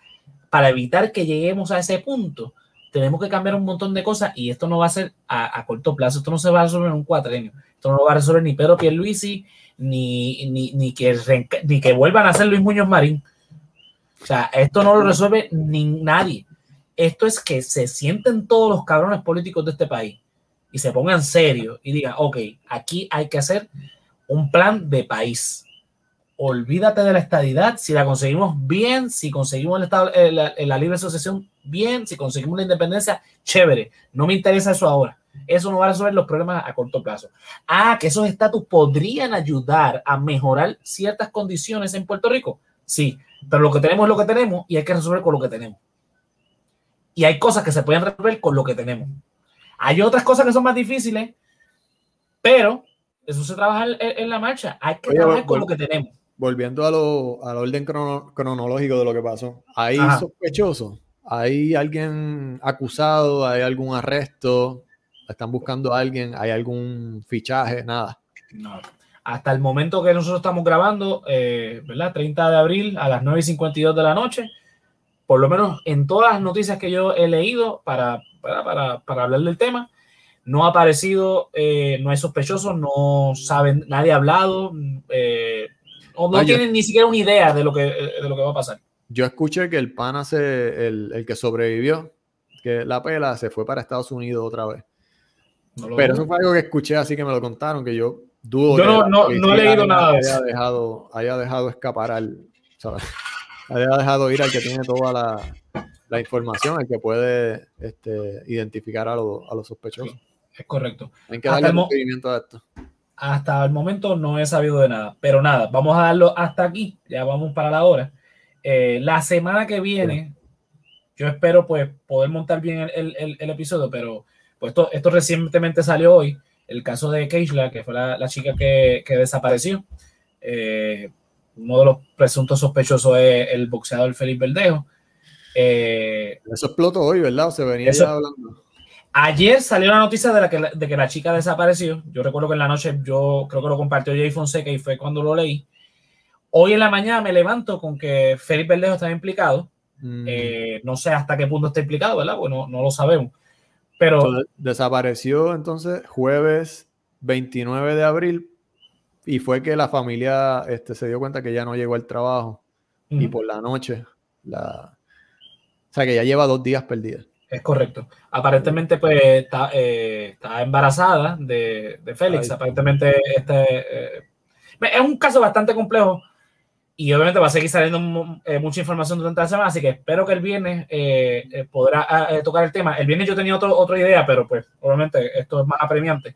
para evitar que lleguemos a ese punto, tenemos que cambiar un montón de cosas y esto no va a ser a, corto plazo, esto no se va a resolver en un cuatrenio, esto no lo va a resolver ni Pedro Pierluisi, ni, ni, ni, que, ni que vuelvan a ser Luis Muñoz Marín. O sea, esto no lo resuelve ni nadie. Esto es que se sienten todos los cabrones políticos de este país y se pongan serios y digan, ok, aquí hay que hacer un plan de país. Olvídate de la estadidad, si la conseguimos bien, si conseguimos el estado, eh, la, libre asociación bien, si conseguimos la independencia, chévere. No me interesa eso ahora. Eso no va a resolver los problemas a corto plazo. Ah, que esos estatus podrían ayudar a mejorar ciertas condiciones en Puerto Rico. Sí, pero lo que tenemos es lo que tenemos y hay que resolver con lo que tenemos. Y hay cosas que se pueden resolver con lo que tenemos. Hay otras cosas que son más difíciles, pero eso se trabaja en, la marcha. Hay que trabajar con lo que tenemos. Volviendo a lo, al orden cronológico de lo que pasó, ¿hay sospechosos? ¿Hay alguien acusado? ¿Hay algún arresto? ¿Están buscando a alguien? ¿Hay algún fichaje? Nada. No. Hasta el momento que nosotros estamos grabando, eh, ¿verdad? 30 de abril a las 9 y 52 de la noche, por lo menos en todas las noticias que yo he leído para, para, para, hablar del tema, no ha aparecido, eh, no hay sospechosos, no saben, nadie ha hablado, eh, o no tienen ni siquiera una idea de lo, que, de lo que va a pasar. Yo escuché que el pana, se, el, el que sobrevivió, que la pela se fue para Estados Unidos otra vez. Pero eso fue algo que escuché, así que me lo contaron, que yo dudo. Yo no, no, no he leído nada de eso. Haya dejado, haya dejado escapar al. ¿sabes? Haya dejado ir al que tiene toda la, la información, el que puede este, identificar a, a los sospechosos. es correcto. Hay que darle seguimiento a esto. Hasta el momento no he sabido de nada, pero nada, vamos a darlo hasta aquí, ya vamos para la hora. Eh, la semana que viene, yo espero pues poder montar bien el, el, el episodio, pero pues esto, esto, recientemente salió hoy, el caso de Keishla, que fue la, la chica que, que desapareció. Eh, uno de los presuntos sospechosos es el boxeador Felipe Verdejo. Eh, eso explotó hoy, ¿verdad? Se venía ya hablando. Ayer salió la noticia de, la que, de que la chica desapareció. Yo recuerdo que en la noche yo creo que lo compartió Jay Fonseca y fue cuando lo leí. Hoy en la mañana me levanto con que Felipe Verdejo está implicado. Mm. Eh, no sé hasta qué punto está implicado, ¿verdad? Bueno, no lo sabemos. Pero desapareció entonces jueves 29 de abril y fue que la familia este, se dio cuenta que ya no llegó al trabajo y por la noche la... O sea que ya lleva dos días perdida. Es correcto. Aparentemente, pues, está, eh, embarazada de, de Félix. Aparentemente, este eh, es un caso bastante complejo y obviamente va a seguir saliendo eh, mucha información durante la semana, así que espero que el viernes eh, podrá tocar el tema. El viernes yo tenía otro, otra idea, pero pues obviamente esto es más apremiante,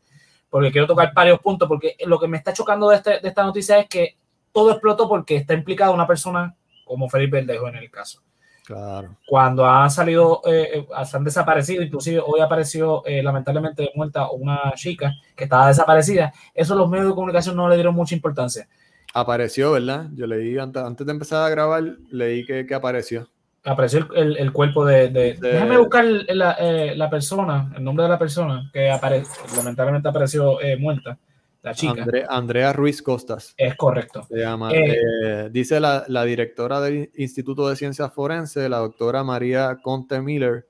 porque quiero tocar varios puntos, porque lo que me está chocando de, este, de esta noticia es que todo explotó porque está implicada una persona como Felipe Verdejo en el caso. Claro. Cuando han salido, eh, han desaparecido, inclusive hoy apareció lamentablemente muerta una chica que estaba desaparecida, eso los medios de comunicación no le dieron mucha importancia. Apareció, ¿verdad? Yo leí antes, antes de empezar a grabar, leí que, que apareció. Apareció el, el cuerpo de, de, Déjame buscar la, eh, la, persona, el nombre de la persona que apare, lamentablemente apareció eh, muerta. La chica. Andrea Ruiz Costas. Es correcto. Se llama. Eh, dice la, la, directora del Instituto de Ciencias Forenses, la doctora María Conte Miller,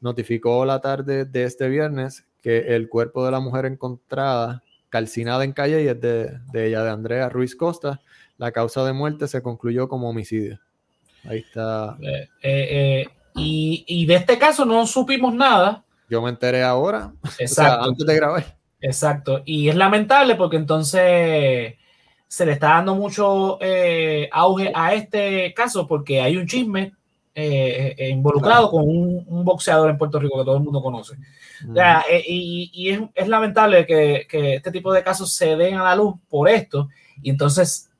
notificó la tarde de este viernes que el cuerpo de la mujer encontrada calcinada en calle y es de, ella, de Andrea Ruiz Costa. La causa de muerte se concluyó como homicidio. Ahí está. Eh, eh, eh, y, de este caso no supimos nada. Yo me enteré ahora, Exacto. antes de grabar. Exacto. Y es lamentable porque entonces se le está dando mucho auge a este caso porque hay un chisme involucrado con un, boxeador en Puerto Rico que todo el mundo conoce. Eh, y, es, lamentable que, este tipo de casos se den a la luz por esto y entonces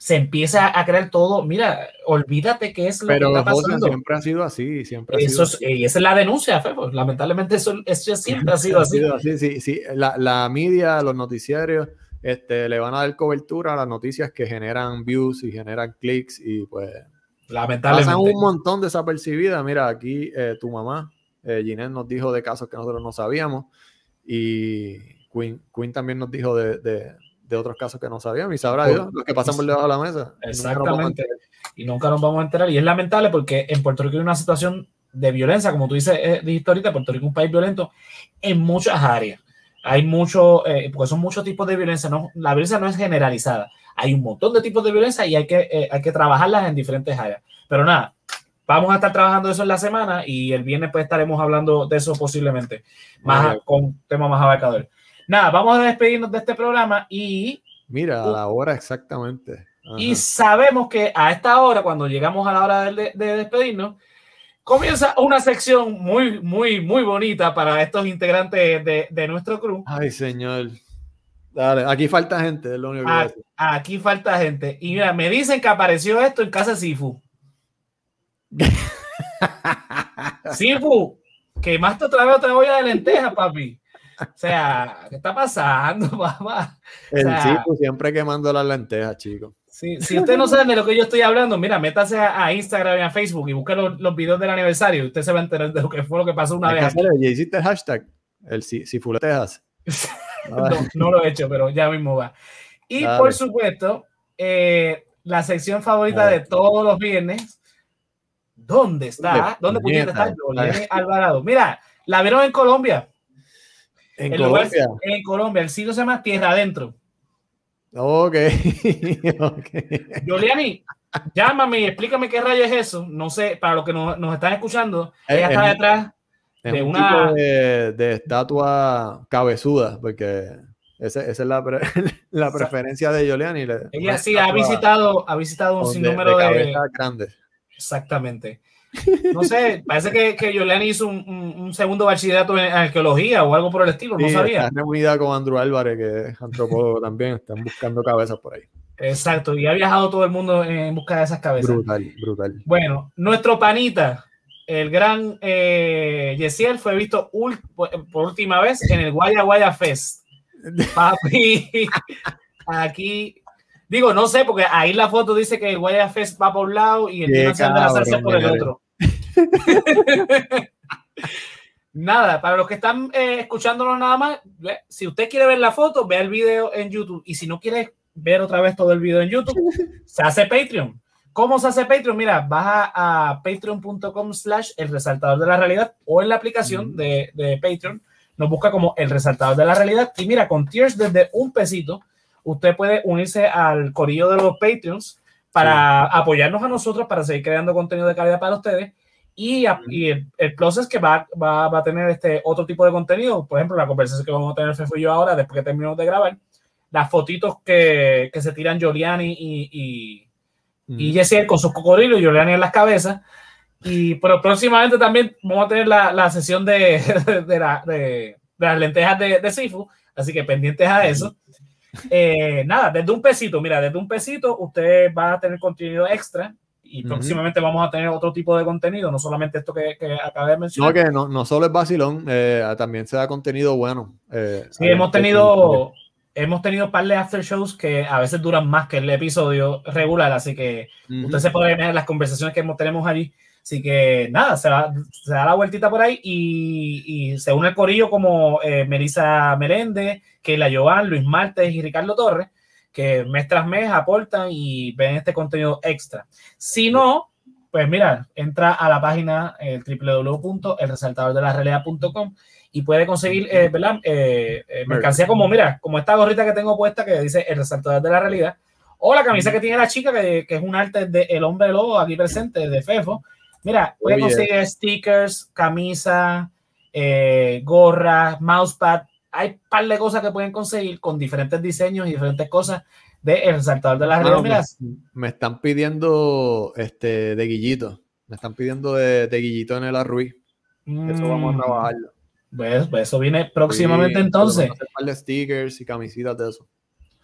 se empieza a crear todo. Mira, olvídate que es lo Pero que está pasando. siempre ha sido así, siempre eso Y esa es la denuncia, Febo. Lamentablemente eso, eso siempre ha sido así. sí, sí. La, la, media, los noticiarios, este, le van a dar cobertura a las noticias que generan views y generan clics y pues... Lamentablemente. Pasan un montón desapercibidas. Mira, aquí eh, tu mamá eh, Ginette nos dijo de casos que nosotros no sabíamos y Queen, Queen también nos dijo de, de, otros casos que no sabíamos y sabrá Dios los que pasan por debajo de la mesa. Exactamente. Y nunca nos vamos a enterar. Y es lamentable porque en Puerto Rico hay una situación de violencia, como tú dices, eh, dijiste ahorita, Puerto Rico es un país violento en muchas áreas. Hay mucho, eh, porque son muchos tipos de violencia. No, la violencia no es generalizada. Hay un montón de tipos de violencia y hay que, eh, hay que trabajarlas en diferentes áreas. Pero nada, Vamos a estar trabajando eso en la semana y el viernes pues estaremos hablando de eso posiblemente, más con temas más abarcadores. Nada, vamos a despedirnos de este programa y... Mira, a la hora exactamente. Y sabemos que a esta hora, cuando llegamos a la hora de, despedirnos, comienza una sección muy, muy, muy bonita para estos integrantes de, nuestro club. Ay, señor. Dale, aquí falta gente, es lo único que a, Aquí falta gente. Y mira, me dicen que apareció esto en casa Sifu. sí, quemaste otra vez otra olla de lenteja, papi. O sea, ¿qué está pasando, papá? El chico siempre quemando las lentejas, chicos. si usted no sabe de lo que yo estoy hablando, mira, métase a, Instagram y a Facebook y busque los, los, videos del aniversario y usted se va a enterar de lo que fue lo que pasó una vez. ¿Ya hiciste el hashtag? El si, si fuletejas. no, no, lo he hecho, pero ya mismo va. Y por supuesto, eh, la sección favorita de todos los viernes. ¿Dónde está? ¿Dónde pudiera estar Alvarado? Mira, la vieron en Colombia. En Colombia. en Colombia. El sitio se llama Tierra Adentro. Ok. okay. llámame y explícame qué rayo es eso. No sé, para los que nos, nos están escuchando, ella está detrás de una. de, estatua cabezuda, porque esa, es la, la preferencia de Giuliani. Ella sí ha visitado, ha visitado un sinnúmero de, de grandes. Exactamente. No sé, parece que, que Giuliani hizo un, un, segundo bachillerato en arqueología o algo por el estilo, no sabía. Está reunida con Andrew Álvarez, que es antropólogo también, están buscando cabezas por ahí. Exacto, y ha viajado todo el mundo en busca de esas cabezas. Brutal, brutal. Bueno, nuestro panita, el gran eh, Yesiel, fue visto por última vez en el Guaya Guaya Fest. Papi, aquí Digo, no sé, porque ahí la foto dice que el Guaya Fest va por un lado y el Tino de la Salsa por el otro. nada, para los que están eh, escuchándonos nada más, si usted quiere ver la foto, ve el video en YouTube. Y si no quiere ver otra vez todo el video en YouTube, se hace Patreon. ¿Cómo se hace Patreon? Mira, baja a patreon.com slash el resaltador de la realidad o en la aplicación de, de Patreon. Nos busca como el resaltador de la realidad. Y mira, con tiers desde un pesito usted puede unirse al corillo de los Patreons para apoyarnos a nosotros para seguir creando contenido de calidad para ustedes. Y, el, plus es que va, va, a tener este otro tipo de contenido. Por ejemplo, la conversación que vamos a tener Fefo y yo ahora, después que terminemos de grabar, las fotitos que, que se tiran Giuliani y, y, y con sus cocodrilos y Giuliani en las cabezas. Y pero próximamente también vamos a tener la, la sesión de, de, la, de, las lentejas de, de Sifu. Así que pendientes a eso. Eh, nada, desde un pesito, mira, desde un pesito usted va a tener contenido extra y próximamente vamos a tener otro tipo de contenido, no solamente esto que, que acabé de mencionar. No, que no, no solo es vacilón, eh, también se da contenido bueno. Eh, sí, hemos tenido, hemos tenido un par de after shows que a veces duran más que el episodio regular, así que usted se puede ver las conversaciones que tenemos allí. Así que nada, se, da la vueltita por ahí y, se une el corillo como eh, Melissa Merende, Keila Joan, Luis Martes y Ricardo Torres, que mes tras mes aportan y ven este contenido extra. Si no, pues mira, entra a la página eh, www.elresaltadordelarealidad.com y puede conseguir eh, ¿verdad? Eh, eh, mercancía como, mira, como esta gorrita que tengo puesta que dice El Resaltador de la Realidad, o la camisa que tiene la chica, que, que es un arte de El Hombre Lobo aquí presente, de Fefo, Mira, puede conseguir stickers, camisa, eh, gorras, mousepad. Hay un par de cosas que pueden conseguir con diferentes diseños y diferentes cosas de El Resaltador de las redes. Me, están pidiendo este de Guillito. Me están pidiendo de, Guillito en el Arruí. Eso vamos a mm. trabajarlo. Pues, pues, eso viene próximamente entonces. Un par de stickers y camisitas de eso.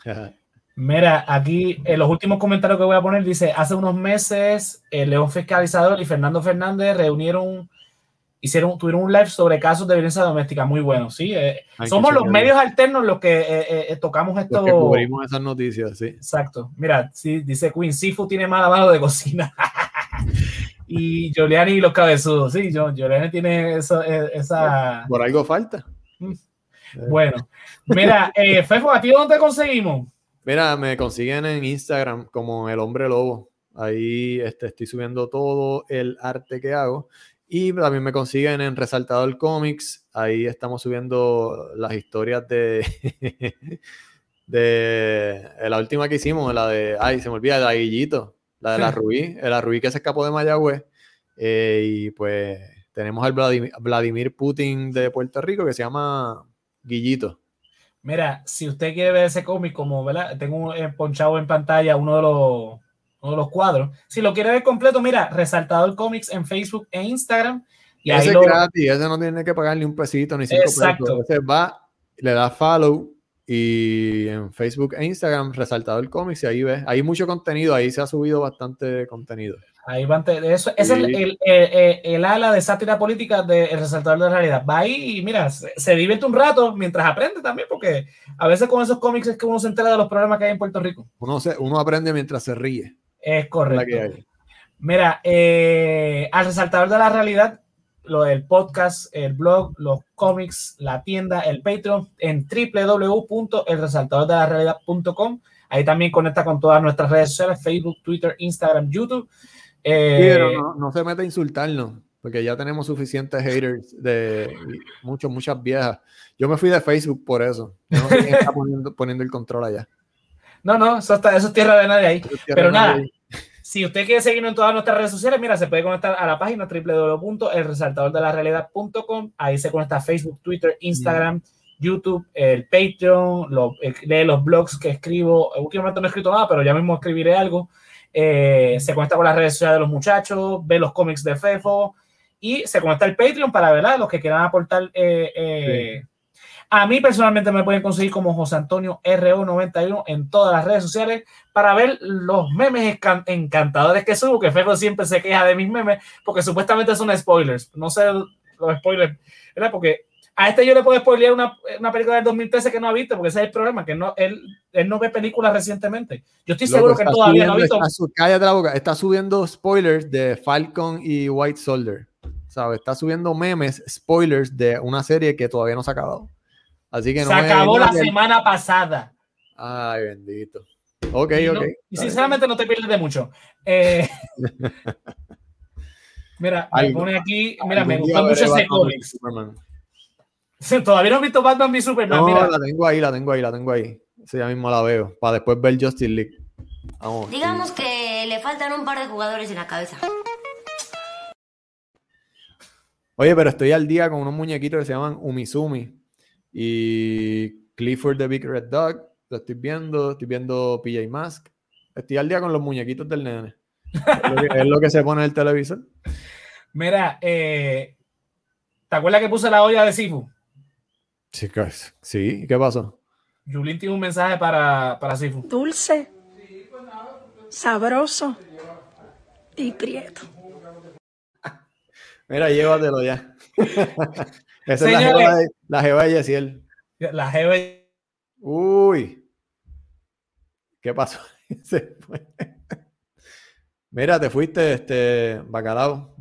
Mira, aquí en los últimos comentarios que voy a poner dice, hace unos meses el León Fiscalizador y Fernando Fernández reunieron, hicieron, tuvieron un live sobre casos de violencia doméstica muy bueno, sí. Eh, somos los medios alternos los que eh, eh, tocamos esto. Los que cubrimos esas noticias, sí. Exacto. Mira, sí, dice Queen, Sifu tiene mala mano de cocina. y Giuliani y los cabezudos, sí, Giuliani tiene esa... Por algo falta. Mm. Bueno, mira, Fefo, ¿a ti dónde te conseguimos? Mira, me consiguen en Instagram como el hombre lobo. Ahí este, estoy subiendo todo el arte que hago. Y también me consiguen en Resaltador Comics. Ahí estamos subiendo las historias de, de, la última que hicimos, la de, ay, se me olvida, la de Guillito, la de la Rubí, la Rubí que se escapó de Mayagüez. Eh, y pues tenemos al Vladimir Putin de Puerto Rico que se llama Guillito. Mira, si usted quiere ver ese cómic, como ¿verdad? tengo ponchado en pantalla uno de los, uno de los cuadros. Si lo quiere ver completo, mira, Resaltador Comics en Facebook e Instagram. Y ese es gratis, ese no tiene que pagar ni un pesito ni cinco Exacto. Entonces va, le da follow Y en Facebook e Instagram, Resaltador Comics, y ahí ves, hay mucho contenido, ahí se ha subido bastante contenido. Ahí van, eso es el, el, ala de sátira política del de resaltador de la realidad. Va ahí y mira, se, divierte un rato mientras aprende también, porque a veces con esos cómics es que uno se entera de los problemas que hay en Puerto Rico. Uno, se, uno aprende mientras se ríe. Es correcto. Mira, eh, al resaltador de la realidad, lo del podcast, el blog, los cómics, la tienda, el Patreon, en www.elresaltadordelarrealidad.com. Ahí también conecta con todas nuestras redes sociales, Facebook, Twitter, Instagram, YouTube. pero eh, no, se mete a insultarnos, porque ya tenemos suficientes haters de muchos, muchas viejas. Yo me fui de Facebook por eso. No está poniendo, el control allá. No, no, eso, está, eso es tierra de nadie ahí. Pero nada, si usted quiere seguirnos en todas nuestras redes sociales, mira, se puede conectar a la página www.elresaltadordelarealidad.com. Ahí se conecta Facebook, Twitter, Instagram, YouTube, el Patreon, lee los blogs que escribo. Últimamente no he escrito nada, pero ya mismo escribiré algo. Eh, se conecta con las redes sociales de los muchachos, ve los cómics de Fefo y se conecta al Patreon para ver los que quieran aportar eh, eh, a mí personalmente me pueden conseguir como José Antonio RO91 en todas las redes sociales para ver los memes encantadores que subo, que Febo siempre se queja de mis memes porque supuestamente son spoilers. No sé los spoilers, ¿verdad? Porque a este yo le puedo spoilear una, una, película del 2013 que no ha visto, porque ese es el problema, que no, él, él no ve películas recientemente. Yo estoy seguro que todavía no ha visto. cállate la boca, está subiendo spoilers de Falcon y White Soldier. ¿Sabes? Está subiendo memes, spoilers de una serie que todavía no se ha acabado. Así que no Se acabó la semana pasada. Ay, bendito. Ok, ok. y sinceramente no te pierdes de mucho. Eh, mira, me pone aquí. Mira, me gustó mucho ese cómic. Todavía no he visto Batman v Superman. No, la tengo ahí, la tengo ahí, la tengo ahí. Sí, ya mismo la veo. Para después ver Justice League. Vamos. Digamos que le faltan un par de jugadores en la cabeza. Oye, pero estoy al día con unos muñequitos que se llaman Umizumi. Y Clifford the Big Red Dog, lo estoy viendo, estoy viendo PJ Mask. Estoy al día con los muñequitos del nene. Es lo que, se pone en el televisor. Mira, eh, ¿te acuerdas que puse la olla de Sifu? Sí, sí. ¿qué pasó? Julín tiene un mensaje para, para Sifu. Dulce, sabroso y prieto. Mira, llévatelo ya. Esa es la jeva, de, la jeva de Yesiel. La jeva Uy. ¿Qué pasó? Se fue. Mira, te fuiste, este, bacalao.